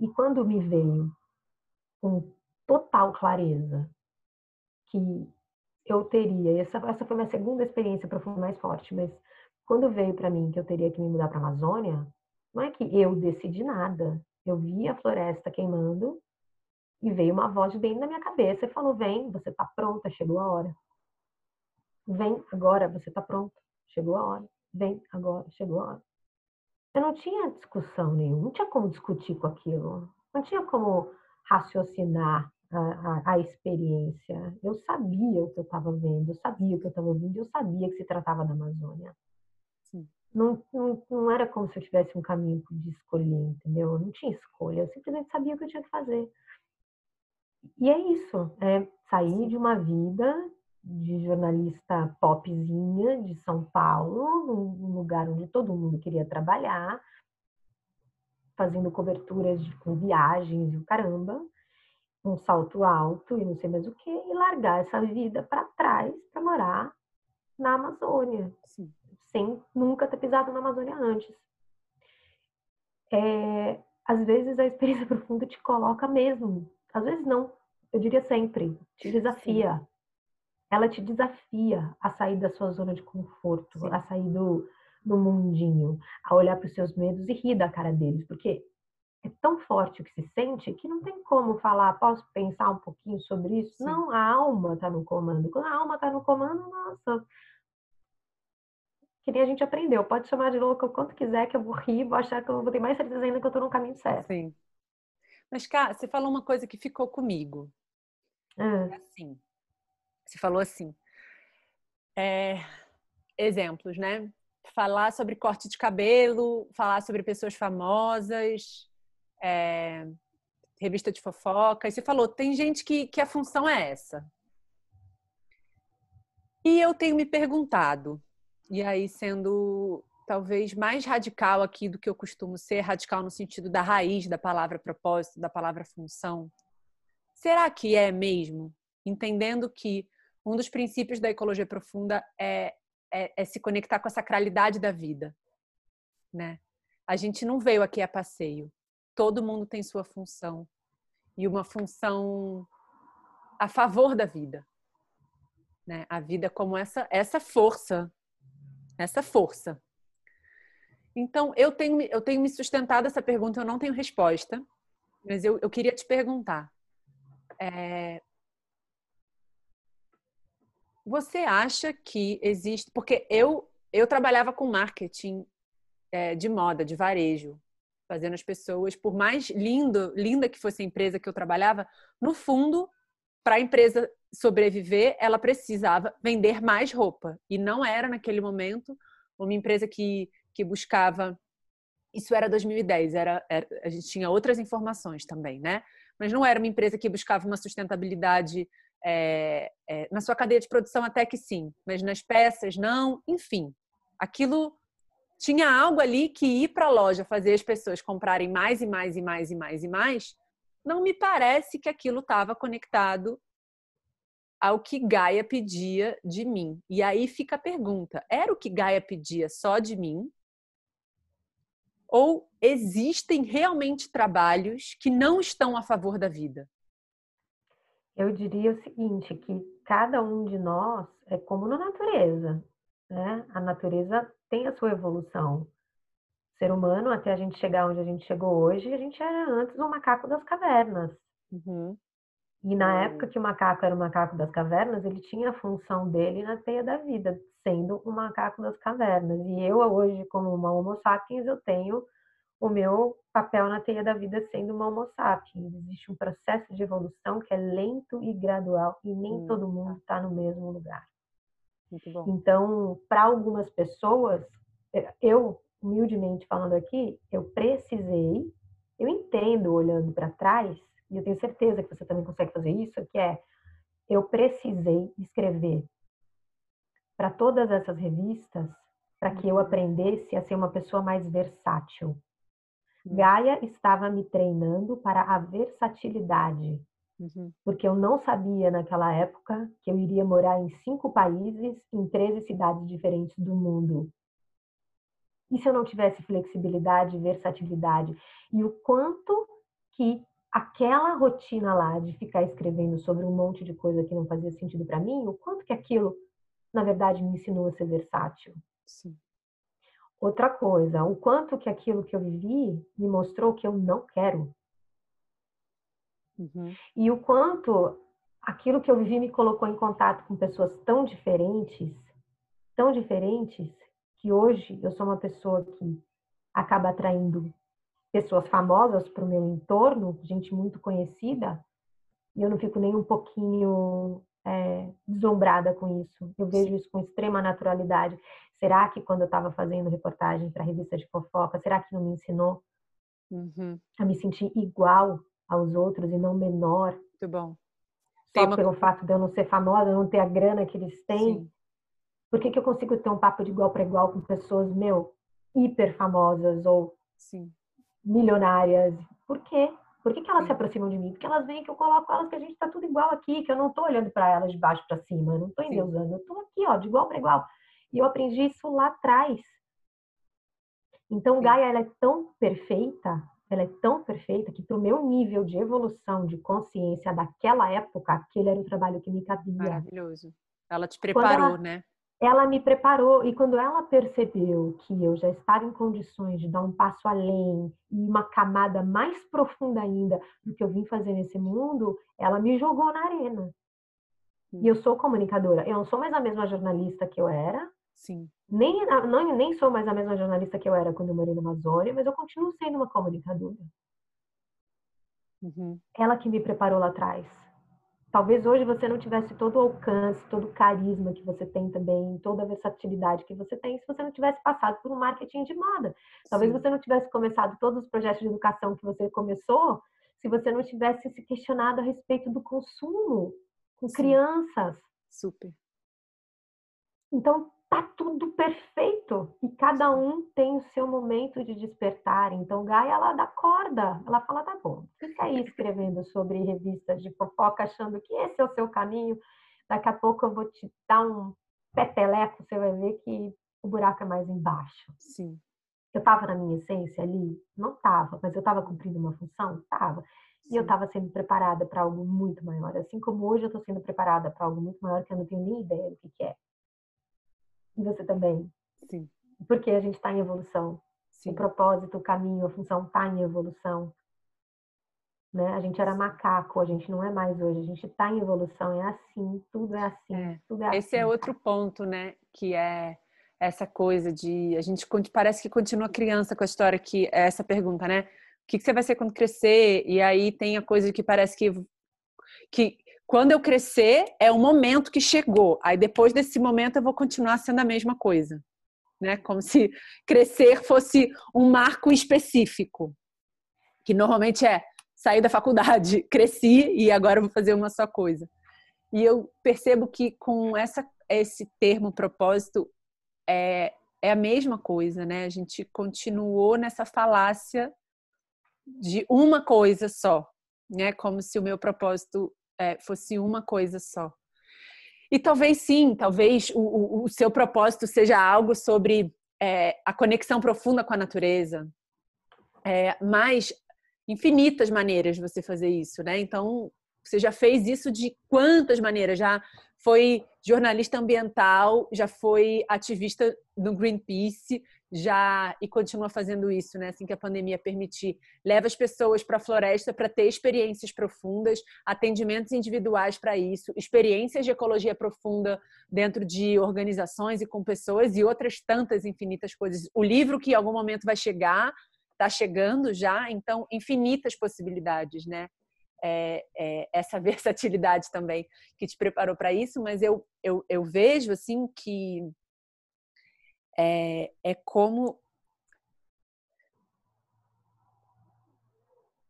E quando me veio com total clareza que eu teria, essa, essa foi minha segunda experiência profunda mais forte, mas quando veio para mim que eu teria que me mudar para a Amazônia, não é que eu decidi nada. Eu vi a floresta queimando e veio uma voz bem na minha cabeça e falou: Vem, você está pronta, chegou a hora. Vem agora, você está pronta, chegou a hora. Vem agora, chegou a hora. Eu não tinha discussão nenhuma, não tinha como discutir com aquilo, não tinha como raciocinar a, a, a experiência. Eu sabia o que eu estava vendo, eu sabia o que eu estava ouvindo, eu sabia que se tratava da Amazônia. Não, não, não era como se eu tivesse um caminho de escolher, entendeu? Eu não tinha escolha, eu simplesmente sabia o que eu tinha que fazer. E é isso, é sair de uma vida de jornalista popzinha de São Paulo, num lugar onde todo mundo queria trabalhar, fazendo coberturas de, com viagens e o caramba, um salto alto e não sei mais o que, e largar essa vida para trás para morar na Amazônia, Sim. sem nunca ter pisado na Amazônia antes. É, às vezes a experiência profunda te coloca mesmo, às vezes não, eu diria sempre, te desafia. ela te desafia a sair da sua zona de conforto, Sim. a sair do, do mundinho, a olhar para os seus medos e rir da cara deles, porque é tão forte o que se sente que não tem como falar, posso pensar um pouquinho sobre isso? Sim. Não, a alma está no comando. Quando a alma está no comando, nossa. Que nem a gente aprendeu. Pode chamar de louca o quanto quiser, que eu vou rir, vou achar que eu vou ter mais certeza ainda que eu estou no caminho certo. Sim. Mas, cara, você falou uma coisa que ficou comigo. É assim. Você falou assim. É, exemplos, né? Falar sobre corte de cabelo, falar sobre pessoas famosas, é, revista de fofoca. E você falou, tem gente que, que a função é essa. E eu tenho me perguntado, e aí sendo talvez mais radical aqui do que eu costumo ser, radical no sentido da raiz da palavra propósito, da palavra função. Será que é mesmo? Entendendo que um dos princípios da ecologia profunda é, é, é se conectar com a sacralidade da vida, né? A gente não veio aqui a passeio. Todo mundo tem sua função e uma função a favor da vida, né? A vida como essa essa força, essa força. Então eu tenho eu tenho me sustentado essa pergunta, eu não tenho resposta, mas eu, eu queria te perguntar. É, você acha que existe? Porque eu eu trabalhava com marketing é, de moda, de varejo, fazendo as pessoas, por mais lindo, linda que fosse a empresa que eu trabalhava, no fundo, para a empresa sobreviver, ela precisava vender mais roupa e não era naquele momento uma empresa que que buscava isso era 2010, era, era a gente tinha outras informações também, né? Mas não era uma empresa que buscava uma sustentabilidade é, é, na sua cadeia de produção até que sim, mas nas peças não, enfim. Aquilo tinha algo ali que ir para a loja fazer as pessoas comprarem mais e mais e mais e mais e mais, não me parece que aquilo estava conectado ao que Gaia pedia de mim. E aí fica a pergunta: era o que Gaia pedia só de mim? Ou existem realmente trabalhos que não estão a favor da vida? Eu diria o seguinte, que cada um de nós é como na natureza, né? A natureza tem a sua evolução. O ser humano, até a gente chegar onde a gente chegou hoje, a gente era antes um macaco das cavernas. Uhum. E na época que o macaco era o macaco das cavernas, ele tinha a função dele na teia da vida, sendo um macaco das cavernas. E eu hoje, como uma Homo sapiens, eu tenho o meu papel na teia da vida sendo uma homo sapiens. Existe um processo de evolução que é lento e gradual e nem hum. todo mundo está no mesmo lugar. Então, para algumas pessoas, é, eu, humildemente falando aqui, eu precisei, eu entendo olhando para trás, e eu tenho certeza que você também consegue fazer isso, que é, eu precisei escrever para todas essas revistas para que eu uhum. aprendesse a ser uma pessoa mais versátil. Hum. Gaia estava me treinando para a versatilidade, uhum. porque eu não sabia naquela época que eu iria morar em cinco países, em 13 cidades diferentes do mundo. E se eu não tivesse flexibilidade, versatilidade? E o quanto que aquela rotina lá de ficar escrevendo sobre um monte de coisa que não fazia sentido para mim, o quanto que aquilo, na verdade, me ensinou a ser versátil. Sim. Outra coisa, o quanto que aquilo que eu vivi me mostrou que eu não quero. Uhum. E o quanto aquilo que eu vivi me colocou em contato com pessoas tão diferentes, tão diferentes, que hoje eu sou uma pessoa que acaba atraindo pessoas famosas para o meu entorno, gente muito conhecida, e eu não fico nem um pouquinho é, deslumbrada com isso. Eu vejo isso com extrema naturalidade. Será que quando eu estava fazendo reportagem para a revista de fofoca, será que não me ensinou uhum. a me sentir igual aos outros e não menor? Muito bom. Só uma... pelo fato de eu não ser famosa, não ter a grana que eles têm. Sim. Por que, que eu consigo ter um papo de igual para igual com pessoas, meu, hiper famosas ou Sim. Milionárias? Por quê? Por que, que elas se aproximam de mim? Porque elas veem que eu coloco elas que a gente está tudo igual aqui, que eu não estou olhando para elas de baixo para cima, eu não estou endeusando, eu estou aqui, ó, de igual para igual. E eu aprendi isso lá atrás. Então, Gaia, ela é tão perfeita, ela é tão perfeita que para o meu nível de evolução de consciência daquela época, aquele era o trabalho que me cabia. Maravilhoso. Ela te preparou, ela, né? Ela me preparou e quando ela percebeu que eu já estava em condições de dar um passo além e uma camada mais profunda ainda do que eu vim fazer nesse mundo, ela me jogou na arena. E eu sou comunicadora. Eu não sou mais a mesma jornalista que eu era. Sim. Nem, não, nem sou mais a mesma jornalista que eu era quando eu morei na Amazônia, mas eu continuo sendo uma comunicadora. Uhum. Ela que me preparou lá atrás. Talvez hoje você não tivesse todo o alcance, todo o carisma que você tem também, toda a versatilidade que você tem, se você não tivesse passado por um marketing de moda. Talvez Sim. você não tivesse começado todos os projetos de educação que você começou, se você não tivesse se questionado a respeito do consumo com Sim. crianças. Super. Então, tá tudo perfeito e cada um tem o seu momento de despertar. Então, Gaia, ela dá corda. Ela fala, tá bom, fica aí escrevendo sobre revistas de fofoca, achando que esse é o seu caminho. Daqui a pouco eu vou te dar um peteleco, você vai ver que o buraco é mais embaixo. Sim. Eu estava na minha essência ali? Não estava, mas eu estava cumprindo uma função? Estava. E eu estava sendo preparada para algo muito maior. Assim como hoje eu estou sendo preparada para algo muito maior que eu não tenho nem ideia do que, que é. E você também. Sim. Porque a gente está em evolução. Sim. O propósito, o caminho, a função está em evolução. Né? A gente era macaco, a gente não é mais hoje. A gente está em evolução. É assim, tudo é assim, é. tudo é Esse é assim. é outro ponto, né? Que é essa coisa de a gente parece que continua criança com a história que é essa pergunta, né? O que, que você vai ser quando crescer? E aí tem a coisa que parece que que quando eu crescer, é o momento que chegou. Aí depois desse momento eu vou continuar sendo a mesma coisa. Né? Como se crescer fosse um marco específico. Que normalmente é sair da faculdade, cresci e agora vou fazer uma só coisa. E eu percebo que com essa, esse termo propósito é, é a mesma coisa, né? A gente continuou nessa falácia de uma coisa só, né? Como se o meu propósito é, fosse uma coisa só. E talvez sim, talvez o, o, o seu propósito seja algo sobre é, a conexão profunda com a natureza, é, mas infinitas maneiras de você fazer isso, né? Então, você já fez isso de quantas maneiras? Já foi jornalista ambiental, já foi ativista do Greenpeace, já e continua fazendo isso, né? Assim que a pandemia permitir, leva as pessoas para a floresta para ter experiências profundas, atendimentos individuais para isso, experiências de ecologia profunda dentro de organizações e com pessoas e outras tantas infinitas coisas. O livro que em algum momento vai chegar, está chegando já, então infinitas possibilidades, né? É, é, essa versatilidade também que te preparou para isso, mas eu, eu, eu vejo assim que é, é como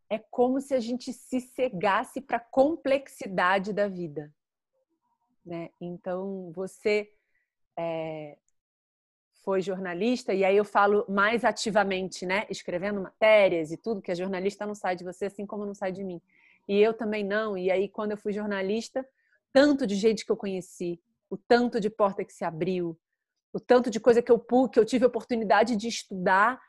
é como se a gente se cegasse para a complexidade da vida, né? Então você é, foi jornalista e aí eu falo mais ativamente, né? Escrevendo matérias e tudo que a jornalista não sai de você, assim como não sai de mim. E eu também não. E aí quando eu fui jornalista, tanto de gente que eu conheci, o tanto de porta que se abriu, o tanto de coisa que eu que eu tive oportunidade de estudar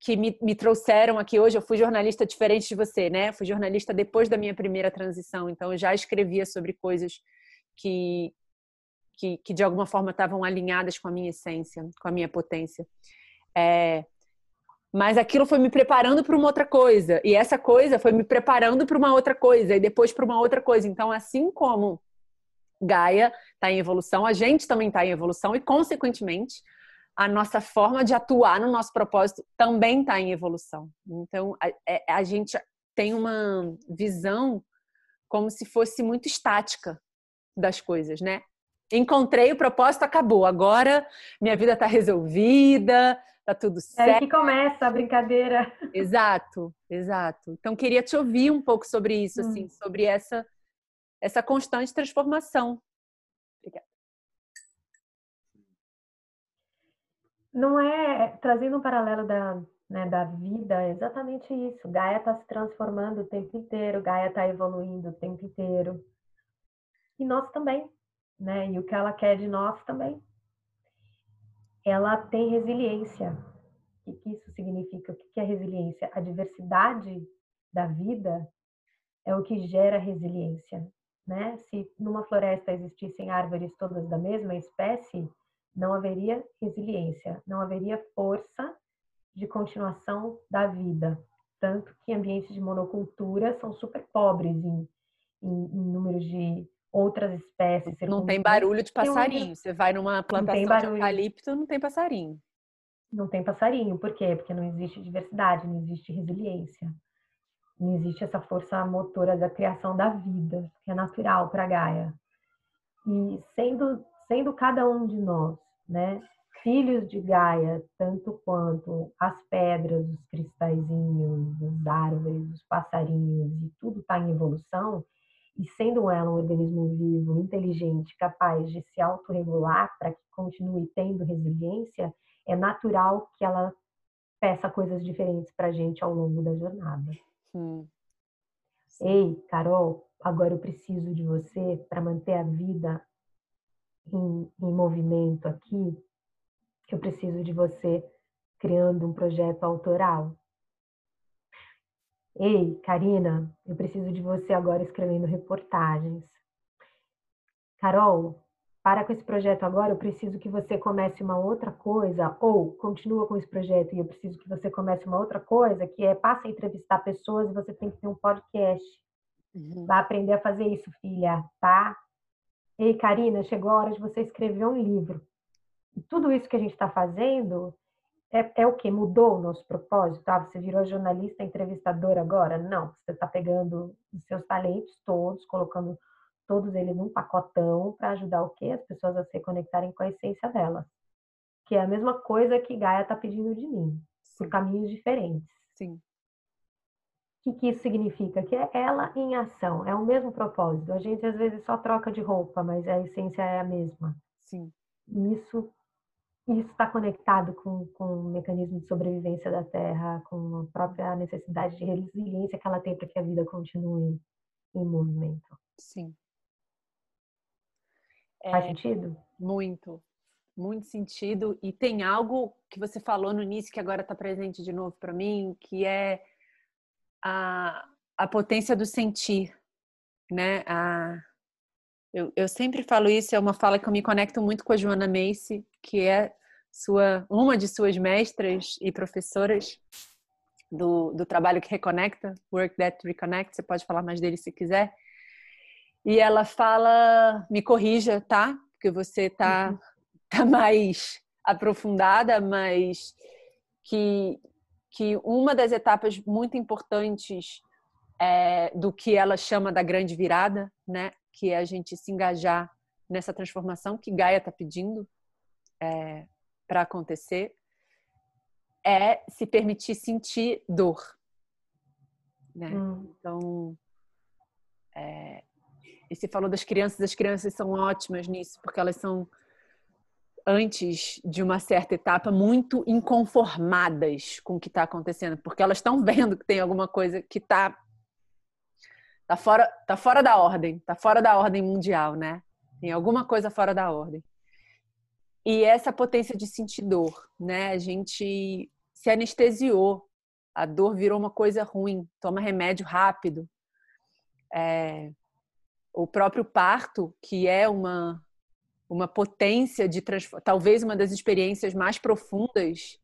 que me, me, trouxeram aqui hoje. Eu fui jornalista diferente de você, né? Fui jornalista depois da minha primeira transição, então eu já escrevia sobre coisas que, que, que de alguma forma estavam alinhadas com a minha essência, com a minha potência. É, mas aquilo foi me preparando para uma outra coisa, e essa coisa foi me preparando para uma outra coisa, e depois para uma outra coisa. Então, assim como Gaia está em evolução, a gente também está em evolução e, consequentemente, a nossa forma de atuar no nosso propósito também está em evolução. Então, a, é, a, gente tem uma visão como se fosse muito estática das coisas, né? Encontrei o propósito, acabou. Agora minha vida está resolvida, tá tudo certo. É aí que começa a brincadeira. Exato, exato. Então queria te ouvir um pouco sobre isso, assim, hum. assim, sobre essa essa constante transformação. Obrigada. Não é trazendo um paralelo da, né, da vida, é exatamente isso. Gaia está se transformando o tempo inteiro, Gaia está evoluindo o tempo inteiro. E nós também, né? E o que ela quer de nós também. Ela tem resiliência. O que isso significa? O que é resiliência? A diversidade da vida é o que gera resiliência. Né? Se numa floresta existissem árvores todas da mesma espécie, não haveria resiliência, não haveria força de continuação da vida. Tanto que ambientes de monocultura são super pobres em, em, em números de outras espécies. Não tem barulho de passarinho. Você vai numa plantação de eucalipto, não tem passarinho. Não tem passarinho. Por quê? Porque não existe diversidade, não existe resiliência. Não existe essa força motora da criação da vida, que é natural para Gaia. E sendo, sendo cada um de nós, né, filhos de Gaia, tanto quanto as pedras, os cristalzinhos, as árvores, os passarinhos, e tudo está em evolução, e sendo ela um organismo vivo, inteligente, capaz de se autorregular para que continue tendo resiliência, é natural que ela peça coisas diferentes para a gente ao longo da jornada. Ei, Carol, agora eu preciso de você para manter a vida em, em movimento aqui. Eu preciso de você criando um projeto autoral. Ei, Karina, eu preciso de você agora escrevendo reportagens. Carol, para com esse projeto agora, eu preciso que você comece uma outra coisa, ou continua com esse projeto e eu preciso que você comece uma outra coisa, que é passa a entrevistar pessoas e você tem que ter um podcast. Uhum. Vai aprender a fazer isso, filha, tá? Ei, Karina, chegou a hora de você escrever um livro. E tudo isso que a gente está fazendo é, é, o que? Mudou o nosso propósito? Ah, você virou jornalista, entrevistadora agora? Não, você está pegando os seus talentos todos, colocando todos eles num pacotão para ajudar o quê? As pessoas a se conectarem com a essência delas. Que é a mesma coisa que Gaia está pedindo de mim, Sim. por caminhos diferentes. Sim. O que, que isso significa? Que é ela em ação, é o mesmo propósito. A gente às vezes só troca de roupa, mas a essência é a mesma. Sim. Isso isso está conectado com, com o mecanismo de sobrevivência da Terra, com a própria necessidade de resiliência que ela tem para que a vida continue em movimento. Sim. Faz é, sentido? Muito, muito sentido. E tem algo que você falou no início que agora está presente de novo para mim, que é a, a potência do sentir, né? A, eu, eu sempre falo isso, é uma fala que eu me conecto muito com a Joana Macy, que é sua, uma de suas mestras e professoras do, do trabalho que reconecta, Work That Reconnect, você pode falar mais dele se quiser. E ela fala, me corrija, tá? Porque você tá, uhum. tá mais aprofundada, mas que, que uma das etapas muito importantes é, do que ela chama da grande virada, né? Que é a gente se engajar nessa transformação que Gaia está pedindo é, para acontecer, é se permitir sentir dor. Né? Hum. Então, é, e você falou das crianças, as crianças são ótimas nisso, porque elas são, antes de uma certa etapa, muito inconformadas com o que está acontecendo, porque elas estão vendo que tem alguma coisa que está tá fora, tá fora da ordem, tá fora da ordem mundial, né? Tem alguma coisa fora da ordem. E essa potência de sentir dor, né? A gente se anestesiou, a dor virou uma coisa ruim, toma remédio rápido. É, o próprio parto, que é uma, uma potência de talvez uma das experiências mais profundas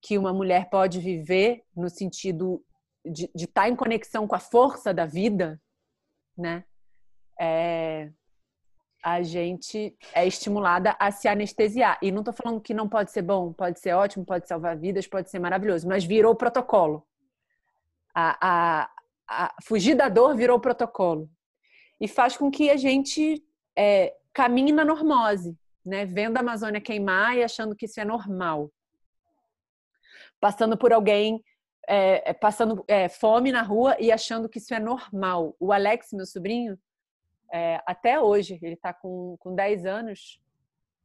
que uma mulher pode viver no sentido de, estar tá em conexão com a força da vida, né? É, a gente é estimulada a se anestesiar. E não estou falando que não pode ser bom, pode ser ótimo, pode salvar vidas, pode ser maravilhoso, mas virou protocolo. A, a, a fugir da dor virou protocolo e faz com que a gente é, caminhe na normose, né? Vendo a Amazônia queimar e achando que isso é normal. Passando por alguém, é, é, passando é, fome na rua e achando que isso é normal. O Alex, meu sobrinho, é, até hoje, ele está com, com 10 anos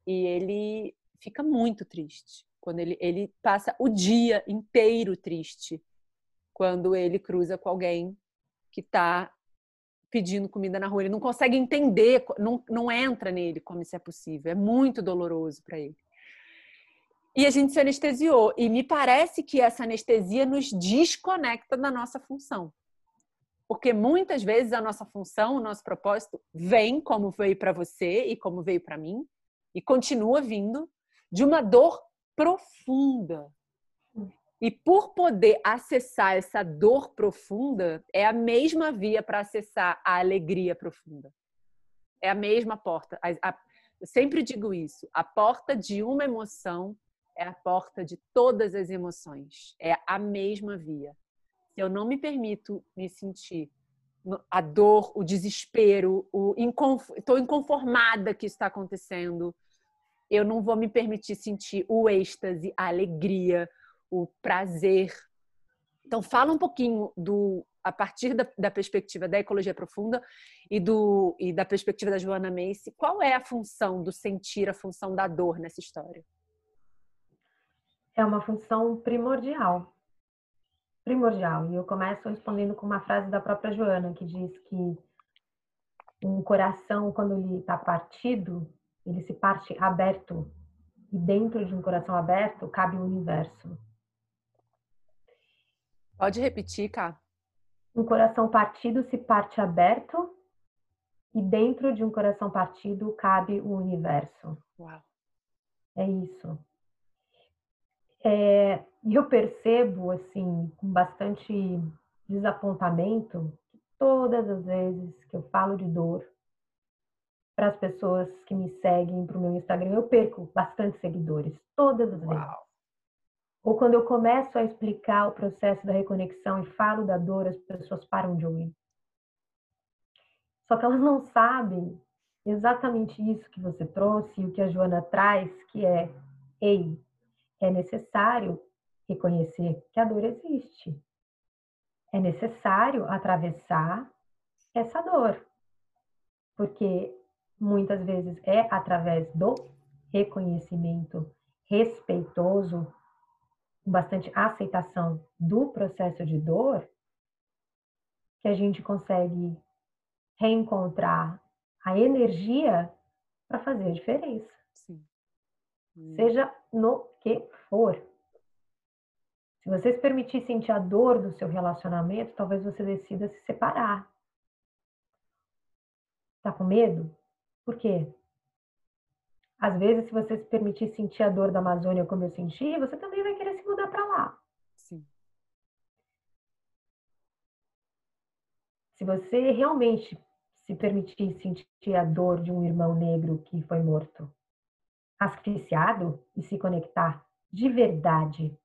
e ele fica muito triste. Quando ele, ele passa o dia inteiro triste quando ele cruza com alguém que está pedindo comida na rua. Ele não consegue entender, não, não entra nele como isso é possível. É muito doloroso para ele. E a gente se anestesiou. E me parece que essa anestesia nos desconecta da nossa função. Porque muitas vezes a nossa função, o nosso propósito vem como veio para você e como veio para mim e continua vindo de uma dor profunda. E por poder acessar essa dor profunda, é a mesma via para acessar a alegria profunda. É a mesma porta. A, a, eu sempre digo isso: a porta de uma emoção é a porta de todas as emoções. É a mesma via. Se eu não me permito me sentir a dor, o desespero, o estou inconformada que está acontecendo, eu não vou me permitir sentir o êxtase, a alegria, o prazer. Então, fala um pouquinho do a partir da, da, perspectiva da ecologia profunda e, do, e da perspectiva da Joana Macy, qual é a função do sentir, a função da dor nessa história? É uma função primordial. Primordial. E eu começo respondendo com uma frase da própria Joana, que diz que um coração, quando ele está partido, ele se parte aberto. E dentro de um coração aberto cabe o universo. Pode repetir, Cá? Um coração partido se parte aberto e dentro de um coração partido cabe o universo. Uau. É isso. É, e eu percebo, assim, com bastante desapontamento, que todas as vezes que eu falo de dor para as pessoas que me seguem para o meu Instagram, eu perco bastante seguidores, todas as Uau. vezes. Ou quando eu começo a explicar o processo da reconexão e falo da dor, as pessoas param de ouvir. Só que elas não sabem exatamente isso que você trouxe e o que a Joana traz, que é, ei, é necessário reconhecer que a dor existe. É necessário atravessar essa dor. Porque muitas vezes é através do reconhecimento respeitoso bastante aceitação do processo de dor, que a gente consegue reencontrar a energia para fazer a diferença. Sim. Hum. Seja no que for. Se você se permitir sentir a dor do seu relacionamento, talvez você decida se separar. Tá com medo? Por quê? Às vezes, se você se permitir sentir a dor da Amazônia como eu senti, você também vai querer mudar para lá. Sim. Se você realmente se permitir sentir a dor de um irmão negro que foi morto, asfixiado e se conectar de verdade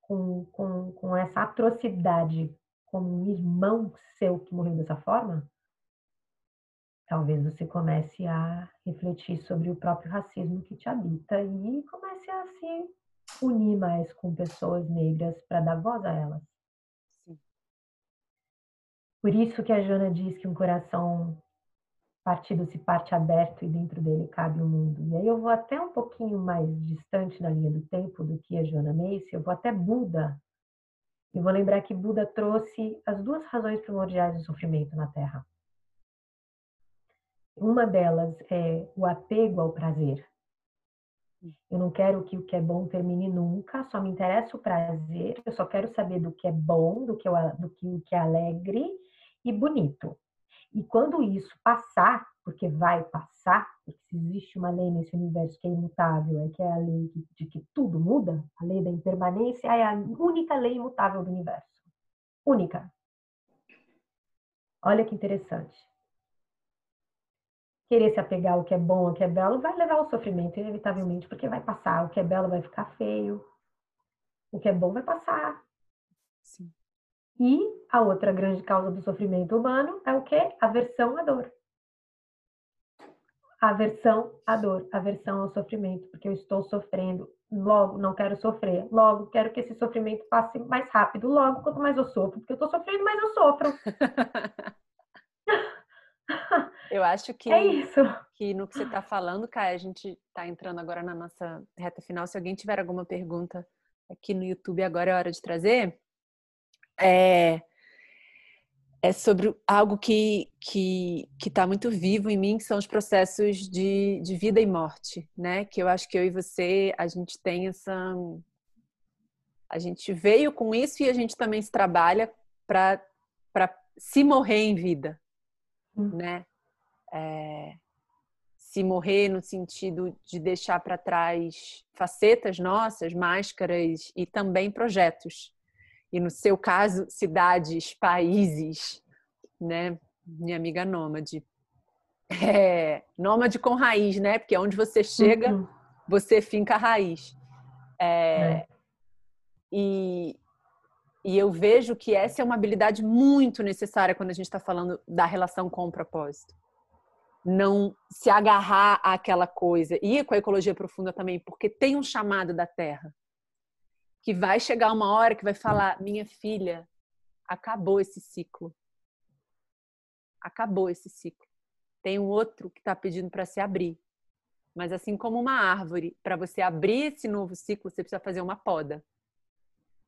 com, com, com essa atrocidade como um irmão seu que morreu dessa forma, talvez você comece a refletir sobre o próprio racismo que te habita e comece a se unir mais com pessoas negras para dar voz a elas. Sim. Por isso que a Jana diz que um coração partido se parte aberto e dentro dele cabe o mundo. E aí eu vou até um pouquinho mais distante na linha do tempo do que a Joana Macy, eu vou até Buda. E vou lembrar que Buda trouxe as duas razões primordiais do sofrimento na Terra uma delas é o apego ao prazer. Eu não quero que o que é bom termine nunca, só me interessa o prazer, eu só quero saber do que é bom, do que, eu, do que, que é alegre e bonito. E quando isso passar, porque vai passar, porque existe uma lei nesse universo que é imutável, é que é a lei de que tudo muda, a lei da impermanência é a única lei imutável do universo. Única. Olha que interessante querer se apegar ao que é bom, ao que é belo, vai levar ao sofrimento, inevitavelmente, porque vai passar. O que é belo vai ficar feio. O que é bom vai passar. Sim. E a outra grande causa do sofrimento humano é o que? Aversão à dor. Aversão à dor, aversão ao sofrimento, porque eu estou sofrendo, logo não quero sofrer, logo quero que esse sofrimento passe mais rápido, logo quanto mais eu sofro, porque eu estou sofrendo, mais eu sofro. Eu acho que, é isso. que no que você está falando, Kai, a gente está entrando agora na nossa reta final. Se alguém tiver alguma pergunta aqui no YouTube, agora é hora de trazer. É, é sobre algo que que está muito vivo em mim, que são os processos de, de vida e morte, né? Que eu acho que eu e você, a gente tem essa... A gente veio com isso e a gente também se trabalha para se morrer em vida, hum. né? É, se morrer no sentido de deixar para trás facetas nossas, máscaras e também projetos. E no seu caso, cidades, países, né? Minha amiga nômade. É, nômade com raiz, né? Porque onde você chega, uhum. você finca a raiz. É, é. E, e eu vejo que essa é uma habilidade muito necessária quando a gente está falando da relação com o propósito. Não se agarrar àquela coisa. E com a ecologia profunda também, porque tem um chamado da terra. Que vai chegar uma hora que vai falar: minha filha, acabou esse ciclo. Acabou esse ciclo. Tem um outro que está pedindo para se abrir. Mas assim como uma árvore, para você abrir esse novo ciclo, você precisa fazer uma poda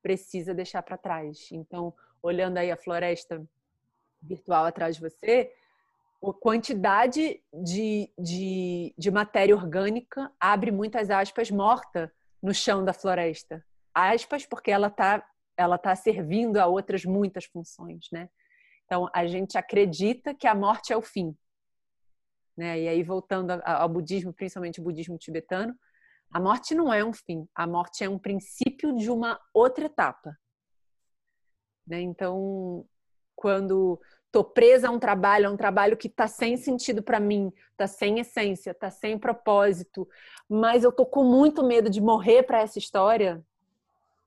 precisa deixar para trás. Então, olhando aí a floresta virtual atrás de você, a quantidade de, de, de matéria orgânica abre muitas aspas morta no chão da floresta. Aspas porque ela está ela tá servindo a outras muitas funções, né? Então, a gente acredita que a morte é o fim. Né? E aí, voltando ao budismo, principalmente o budismo tibetano, a morte não é um fim, a morte é um princípio de uma outra etapa. Né? Então, quando tô presa a um trabalho, a um trabalho que tá sem sentido para mim, tá sem essência, tá sem propósito, mas eu tô com muito medo de morrer para essa história,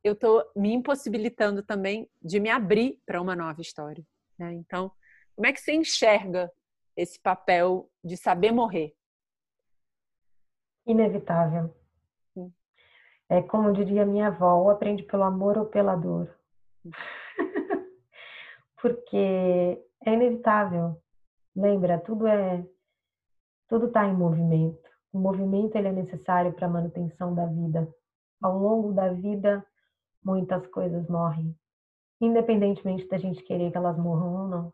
eu tô me impossibilitando também de me abrir para uma nova história. Né? Então, como é que você enxerga esse papel de saber morrer? Inevitável. É como diria minha avó, aprende pelo amor ou pela dor. Porque é inevitável. Lembra, tudo é tudo está em movimento. O movimento ele é necessário para a manutenção da vida. Ao longo da vida, muitas coisas morrem, independentemente da gente querer que elas morram ou não.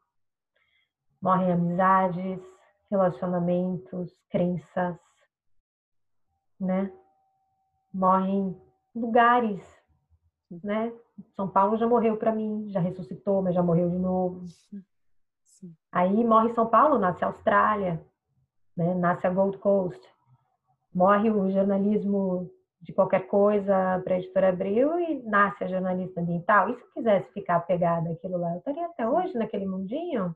Morrem amizades, relacionamentos, crenças, né? Morrem lugares, né? São Paulo já morreu para mim, já ressuscitou, mas já morreu de novo. Sim. Aí morre São Paulo, nasce a Austrália, né? Nasce a Gold Coast. Morre o jornalismo de qualquer coisa para a editora Abril e nasce a jornalista ambiental. E se eu quisesse ficar pegada aquilo lá, eu estaria até hoje naquele mundinho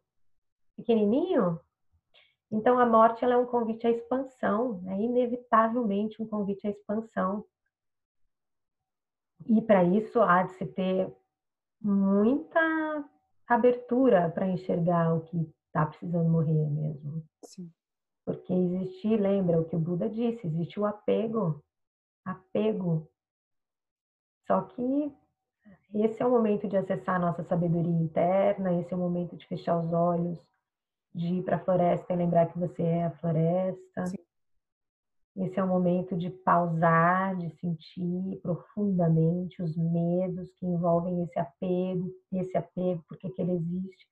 pequenininho. Então, a morte ela é um convite à expansão, é inevitavelmente um convite à expansão. E para isso há de se ter muita abertura para enxergar o que está precisando morrer mesmo. Sim. Porque existe, lembra o que o Buda disse, existe o apego. Apego. Só que esse é o momento de acessar a nossa sabedoria interna, esse é o momento de fechar os olhos de ir para a floresta e lembrar que você é a floresta. Sim. Esse é o momento de pausar, de sentir profundamente os medos que envolvem esse apego, esse apego, por que ele existe.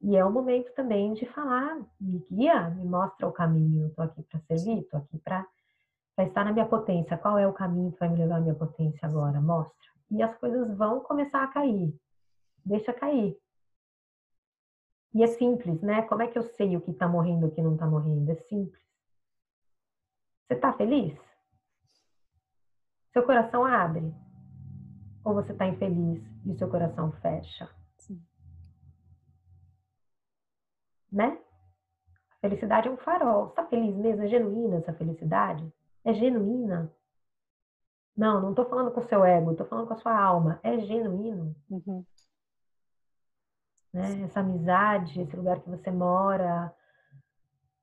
E é o momento também de falar, me guia, me mostra o caminho, estou aqui para servir, estou aqui para estar na minha potência. Qual é o caminho que vai me levar à minha potência agora? Mostra. E as coisas vão começar a cair. Deixa cair. E é simples, né? Como é que eu sei o que está morrendo e o que não está morrendo? É simples. Você está feliz? Seu coração abre? Ou você está infeliz e seu coração fecha? Sim. Né? A felicidade é um farol. Você está feliz mesmo? É genuína essa felicidade? É genuína? Não, não estou falando com o seu ego, estou falando com a sua alma. É genuíno? Uhum né? Essa amizade, esse lugar que você mora,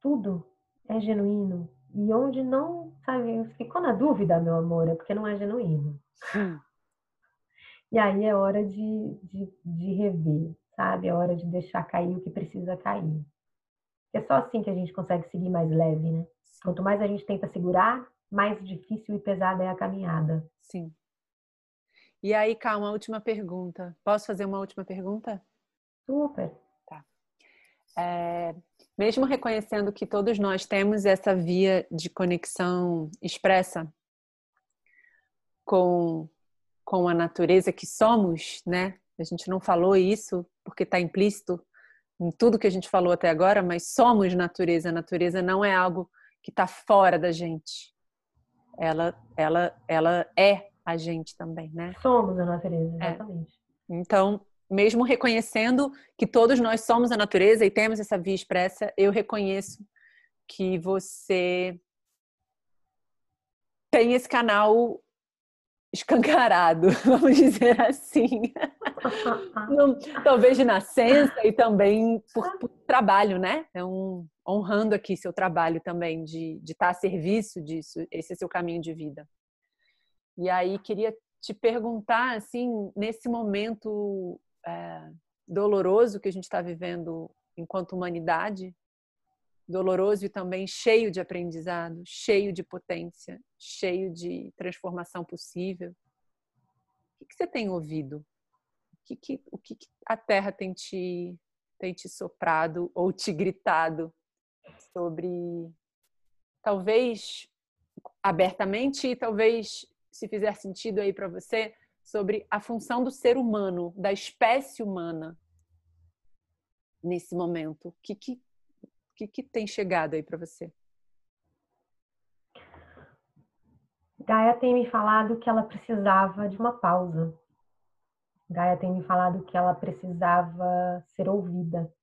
tudo é genuíno. E onde não, sabe, ficou na dúvida, meu amor, é porque não é genuíno. Hum. E aí é hora de, de, de rever, sabe? É hora de deixar cair o que precisa cair. É só assim que a gente consegue seguir mais leve, né? Quanto mais a gente tenta segurar, mais difícil e pesada é a caminhada. Sim. E aí, calma, última pergunta. Posso fazer uma última pergunta? Super. Tá. É, mesmo reconhecendo que todos nós temos essa via de conexão expressa com, com a natureza que somos, né? A gente não falou isso porque está implícito em tudo que a gente falou até agora, mas somos natureza. A natureza não é algo que está fora da gente. Ela, ela, ela é a gente também, né? Somos a natureza, exatamente. É. Então, mesmo reconhecendo que todos nós somos a natureza e temos essa via expressa, eu reconheço que você tem esse canal escancarado, vamos dizer assim. talvez de nascença e também por, por, trabalho, né? É um, honrando aqui seu trabalho também, de, de estar a serviço disso, esse é seu caminho de vida. E aí queria te perguntar, assim, nesse momento é, doloroso que a gente está vivendo enquanto humanidade, doloroso e também cheio de aprendizado, cheio de potência, cheio de transformação possível. O que, você tem ouvido? O que, o que a Terra tem te, tem te soprado ou te gritado sobre, talvez abertamente e talvez, se fizer sentido aí para você, sobre a função do ser humano, da espécie humana nesse momento? O que, que que, que tem chegado aí para você? Gaia tem me falado que ela precisava de uma pausa. Gaia tem me falado que ela precisava ser ouvida.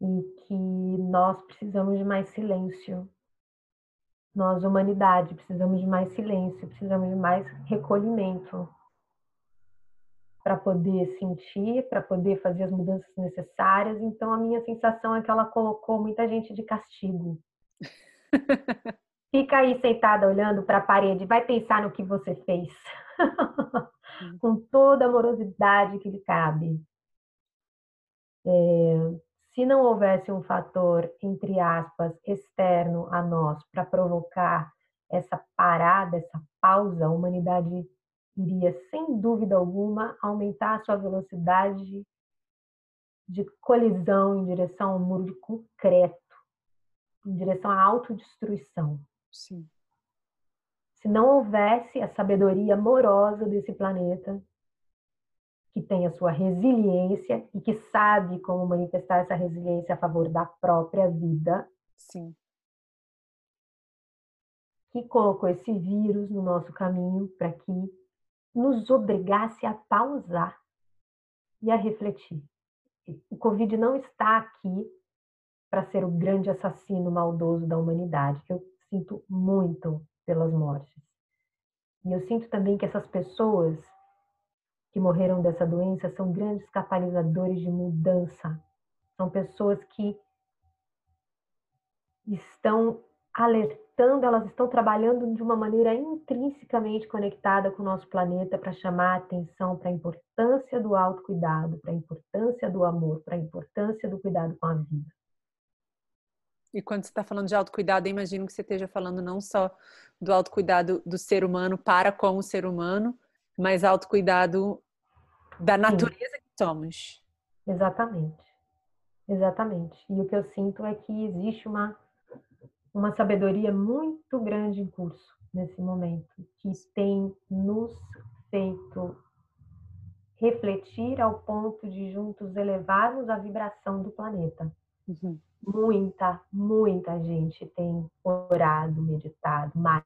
E que nós precisamos de mais silêncio. Nós, humanidade, precisamos de mais silêncio, precisamos de mais recolhimento para poder sentir, para poder fazer as mudanças necessárias. Então, a minha sensação é que ela colocou muita gente de castigo. Fica aí sentada olhando para a parede, vai pensar no que você fez. Com toda a amorosidade que lhe cabe. É, se não houvesse um fator, entre aspas, externo a nós para provocar essa parada, essa pausa, a humanidade iria, sem dúvida alguma, aumentar a sua velocidade de colisão em direção ao muro de concreto, em direção à autodestruição. Sim. Se não houvesse a sabedoria amorosa desse planeta, que tem a sua resiliência e que sabe como manifestar essa resiliência a favor da própria vida. Sim. Que colocou esse vírus no nosso caminho para que nos obrigasse a pausar e a refletir. O Covid não está aqui para ser o grande assassino maldoso da humanidade. Eu sinto muito pelas mortes. E eu sinto também que essas pessoas que morreram dessa doença são grandes catalisadores de mudança. São pessoas que estão alertando, elas estão trabalhando de uma maneira intrinsecamente conectada com o nosso planeta para chamar a atenção para a importância do autocuidado, para a importância do amor, para a importância do cuidado com a vida. E quando você está falando de autocuidado, eu imagino que você esteja falando não só do autocuidado do ser humano para com o ser humano, mas autocuidado da natureza Sim. que somos. Exatamente. Exatamente. E o que eu sinto é que existe uma uma sabedoria muito grande em curso nesse momento, que tem nos feito refletir ao ponto de juntos elevarmos a vibração do planeta. Uhum. Muita, muita gente tem orado, meditado mais,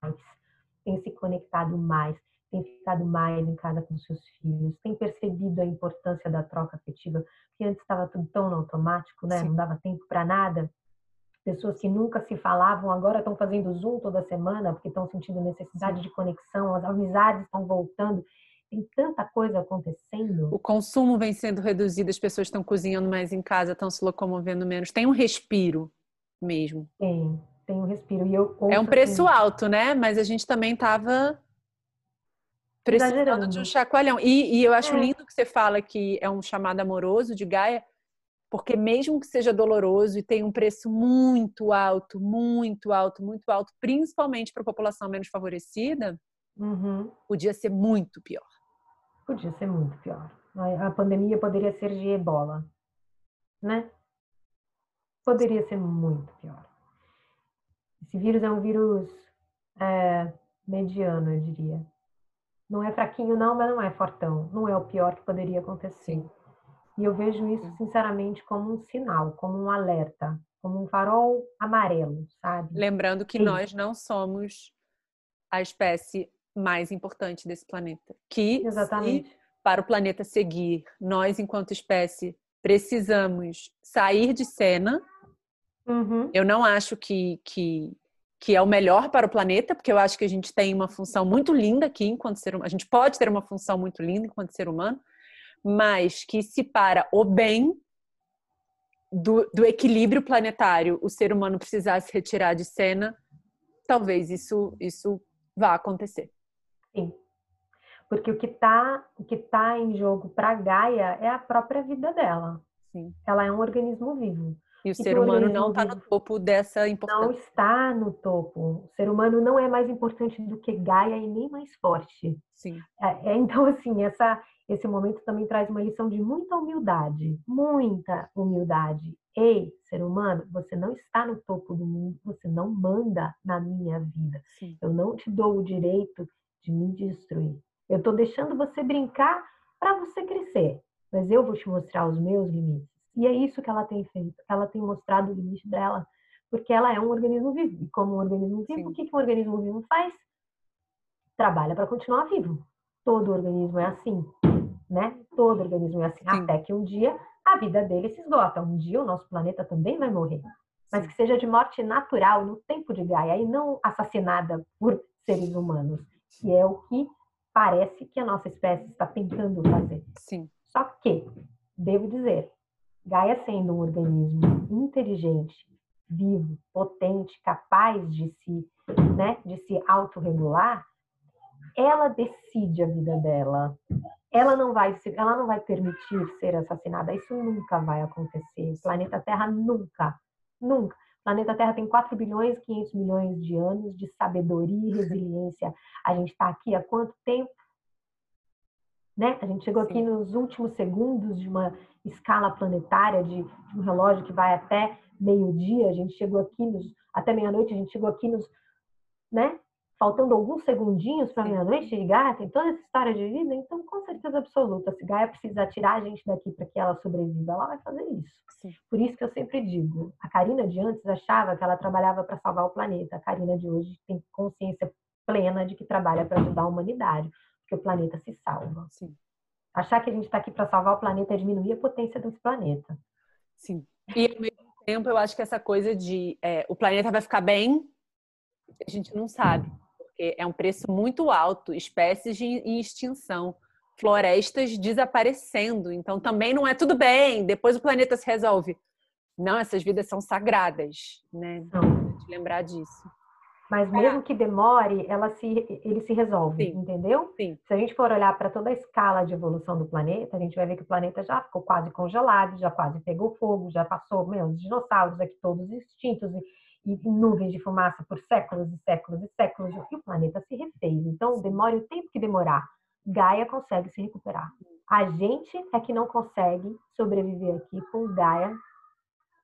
tem se conectado mais, tem ficado mais em casa com seus filhos, tem percebido a importância da troca afetiva, porque antes estava tudo tão automático, né? Sim. Não dava tempo para nada pessoas que nunca se falavam agora estão fazendo Zoom toda semana porque estão sentindo necessidade Sim. de conexão, as amizades estão voltando. Tem tanta coisa acontecendo. O consumo vem sendo reduzido, as pessoas estão cozinhando mais em casa, estão se locomovendo menos. Tem um respiro mesmo. Tem, tem um respiro. E eu é um preço assim, alto, né? Mas a gente também estava precisando de um chacoalhão. E, e eu acho é. lindo que você fala que é um chamado amoroso de Gaia, porque mesmo que seja doloroso e tenha um preço muito alto, muito alto, muito alto, principalmente para a população menos favorecida, uhum. podia ser muito pior. Podia ser muito pior. A pandemia poderia ser de ebola, né? Poderia ser muito pior. Esse vírus é um vírus é, mediano, eu diria. Não é fraquinho, não, mas não é fortão. Não é o pior que poderia acontecer. Sim. E eu vejo isso, sinceramente, como um sinal, como um alerta, como um farol amarelo, sabe? Lembrando que Sim. nós não somos a espécie mais importante desse planeta. Que, Exatamente. para o planeta seguir, nós, enquanto espécie, precisamos sair de cena. Uhum. Eu não acho que, que, que é o melhor para o planeta, porque eu acho que a gente tem uma função muito linda aqui enquanto ser humano. A gente pode ter uma função muito linda enquanto ser humano, mas que se para o bem do, do equilíbrio planetário o ser humano precisar se retirar de cena, talvez isso, isso vá acontecer. Sim. Porque o que está o que tá em jogo para Gaia é a própria vida dela. Sim. Ela é um organismo vivo. E o e ser humano não está no topo dessa importância. Não está no topo. O ser humano não é mais importante do que Gaia e nem mais forte. Sim. É, é, então, assim, essa, esse momento também traz uma lição de muita humildade. Muita humildade. Ei, ser humano, você não está no topo do mundo, você não manda na minha vida. Sim. Eu não te dou o direito de me destruir. Eu estou deixando você brincar para você crescer, mas eu vou te mostrar os meus limites. E é isso que ela tem feito. Ela tem mostrado o limite dela, porque ela é um organismo vivo. E como um organismo vivo, Sim. o que, que um organismo vivo faz? Trabalha para continuar vivo. Todo organismo é assim, né? Todo organismo é assim. Sim. Até que um dia a vida dele se esgota. Um dia o nosso planeta também vai morrer. Mas que seja de morte natural, no tempo de Gaia, e não assassinada por seres humanos. Que é o que parece que a nossa espécie está tentando fazer. Sim. Só que, devo dizer, Gaia sendo um organismo inteligente, vivo, potente, capaz de se, né, de se autorregular, ela decide a vida dela. Ela não vai, ela não vai permitir ser assassinada. Isso nunca vai acontecer. O planeta Terra nunca, nunca. O planeta Terra tem 4 bilhões e 500 milhões de anos de sabedoria e resiliência. A gente está aqui há quanto tempo? Né? A gente chegou Sim. aqui nos últimos segundos de uma escala planetária de, de um relógio que vai até meio-dia, a gente chegou aqui nos, até meia-noite, a gente chegou aqui nos, né? Faltando alguns segundinhos para meia-noite Gaia, tem toda essa história de vida, então com certeza absoluta, se Gaia precisar tirar a gente daqui para que ela sobreviva, ela vai fazer isso. Sim. Por isso que eu sempre digo, a Karina de antes achava que ela trabalhava para salvar o planeta, a Karina de hoje tem consciência plena de que trabalha para ajudar a humanidade, porque o planeta se salva. Sim. Achar que a gente está aqui para salvar o planeta é diminuir a potência desse planeta. Sim. E ao mesmo tempo, eu acho que essa coisa de é, o planeta vai ficar bem, a gente não sabe. Porque é um preço muito alto, espécies em extinção, florestas desaparecendo. Então também não é tudo bem, depois o planeta se resolve. Não, essas vidas são sagradas, né? Não. Lembrar disso. Mas é. mesmo que demore, ela se, ele se resolve, Sim. entendeu? Sim. Se a gente for olhar para toda a escala de evolução do planeta, a gente vai ver que o planeta já ficou quase congelado, já quase pegou fogo, já passou, meu, os dinossauros aqui todos extintos e, e nuvens de fumaça por séculos e séculos e séculos, e o planeta se refez. Então, demore o tempo que demorar, Gaia consegue se recuperar. A gente é que não consegue sobreviver aqui com Gaia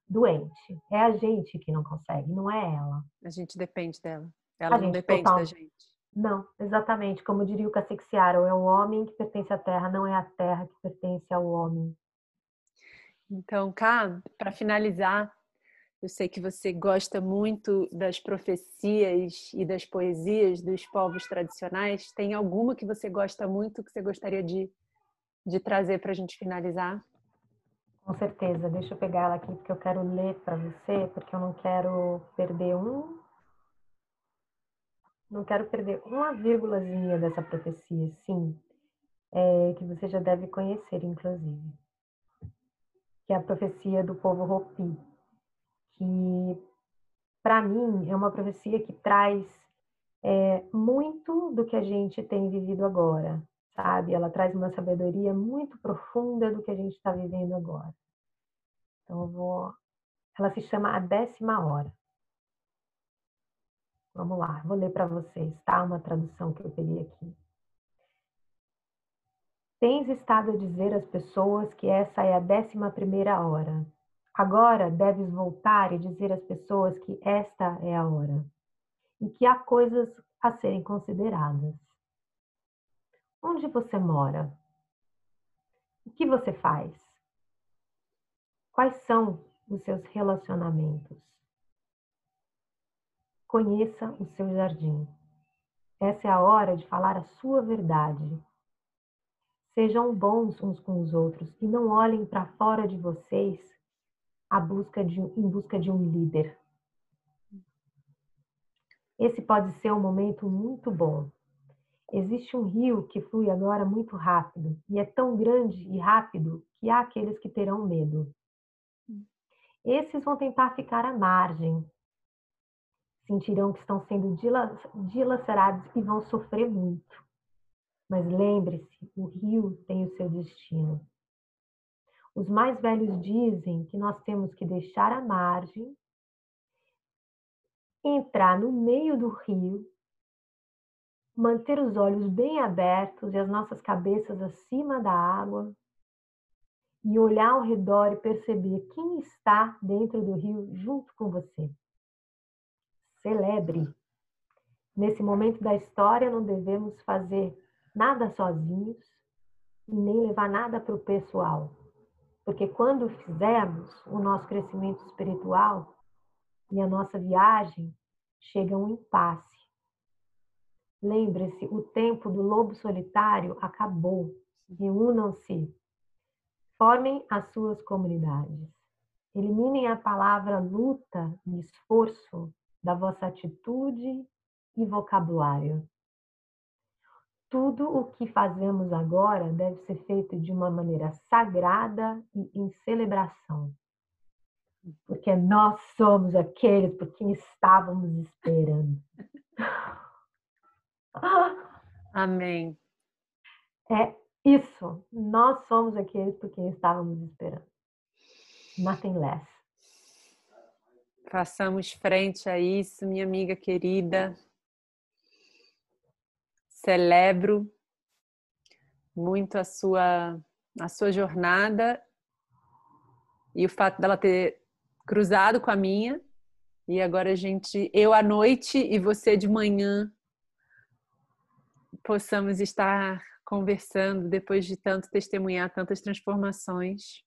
doente. É a gente que não consegue, não é ela. A gente depende dela. Ela a não depende total. da gente. Não, exatamente. Como diria o Cacique Searo, é o homem que pertence à terra, não é a terra que pertence ao homem. Então, Cá, para finalizar, eu sei que você gosta muito das profecias e das poesias dos povos tradicionais. Tem alguma que você gosta muito que você gostaria de, de trazer para a gente finalizar? Com certeza. Deixa eu pegar ela aqui porque eu quero ler para você, porque eu não quero perder um. Não quero perder uma vírgulazinha dessa profecia, sim, é, que você já deve conhecer, inclusive. Que é a profecia do povo Hopi, que para mim é uma profecia que traz é, muito do que a gente tem vivido agora, sabe? Ela traz uma sabedoria muito profunda do que a gente está vivendo agora. Então, eu vou. Ela se chama A Décima Hora. Vamos lá, vou ler para vocês, tá? Uma tradução que eu peguei aqui. Tens estado a dizer às pessoas que essa é a décima primeira hora. Agora deves voltar e dizer às pessoas que esta é a hora e que há coisas a serem consideradas. Onde você mora? O que você faz? Quais são os seus relacionamentos? Conheça o seu jardim. Essa é a hora de falar a sua verdade. Sejam bons uns com os outros e não olhem para fora de vocês a busca de, em busca de um líder. Esse pode ser um momento muito bom. Existe um rio que flui agora muito rápido e é tão grande e rápido que há aqueles que terão medo. Esses vão tentar ficar à margem. Sentirão que estão sendo dilacerados e vão sofrer muito. Mas lembre-se, o rio tem o seu destino. Os mais velhos dizem que nós temos que deixar a margem, entrar no meio do rio, manter os olhos bem abertos e as nossas cabeças acima da água e olhar ao redor e perceber quem está dentro do rio junto com você. Celebre. Nesse momento da história, não devemos fazer nada sozinhos e nem levar nada para o pessoal. Porque quando fizermos o nosso crescimento espiritual e a nossa viagem, chega um impasse. Lembre-se, o tempo do lobo solitário acabou. Reúnam-se. Formem as suas comunidades. Eliminem a palavra luta e esforço da vossa atitude e vocabulário tudo o que fazemos agora deve ser feito de uma maneira sagrada e em celebração. Porque nós somos aqueles por quem estávamos esperando. Amém. É isso. Nós somos aqueles por quem estávamos esperando. Nothing less. Façamos frente a isso, minha amiga querida celebro muito a sua a sua jornada e o fato dela ter cruzado com a minha e agora a gente eu à noite e você de manhã possamos estar conversando depois de tanto testemunhar tantas transformações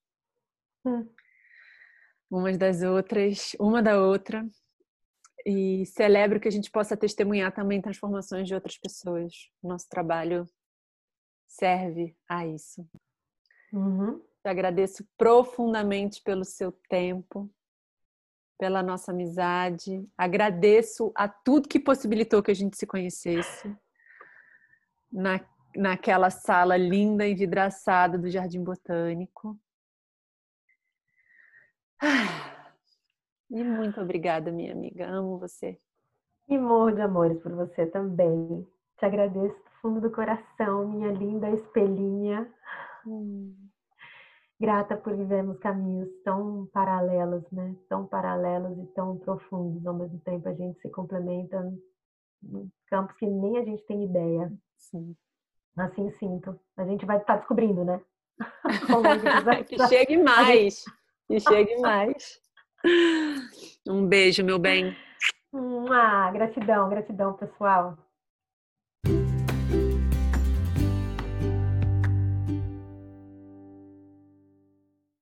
hum. umas das outras uma da outra e celebro que a gente possa testemunhar também transformações de outras pessoas. Nosso trabalho serve a isso. Uhum. Te agradeço profundamente pelo seu tempo, pela nossa amizade. Agradeço a tudo que possibilitou que a gente se conhecesse na, naquela sala linda e vidraçada do Jardim Botânico. Ah. E muito obrigada, minha amiga. Amo você. E morro de amores por você também. Te agradeço do fundo do coração, minha linda espelhinha. Hum. Grata por vivermos caminhos tão paralelos, né? Tão paralelos e tão profundos. Ao mesmo tempo, a gente se complementa em campos que nem a gente tem ideia. Sim. Assim sinto. A gente vai estar tá descobrindo, né? que chegue mais. Que chegue mais. Um beijo, meu bem. Ah, gratidão, gratidão, pessoal.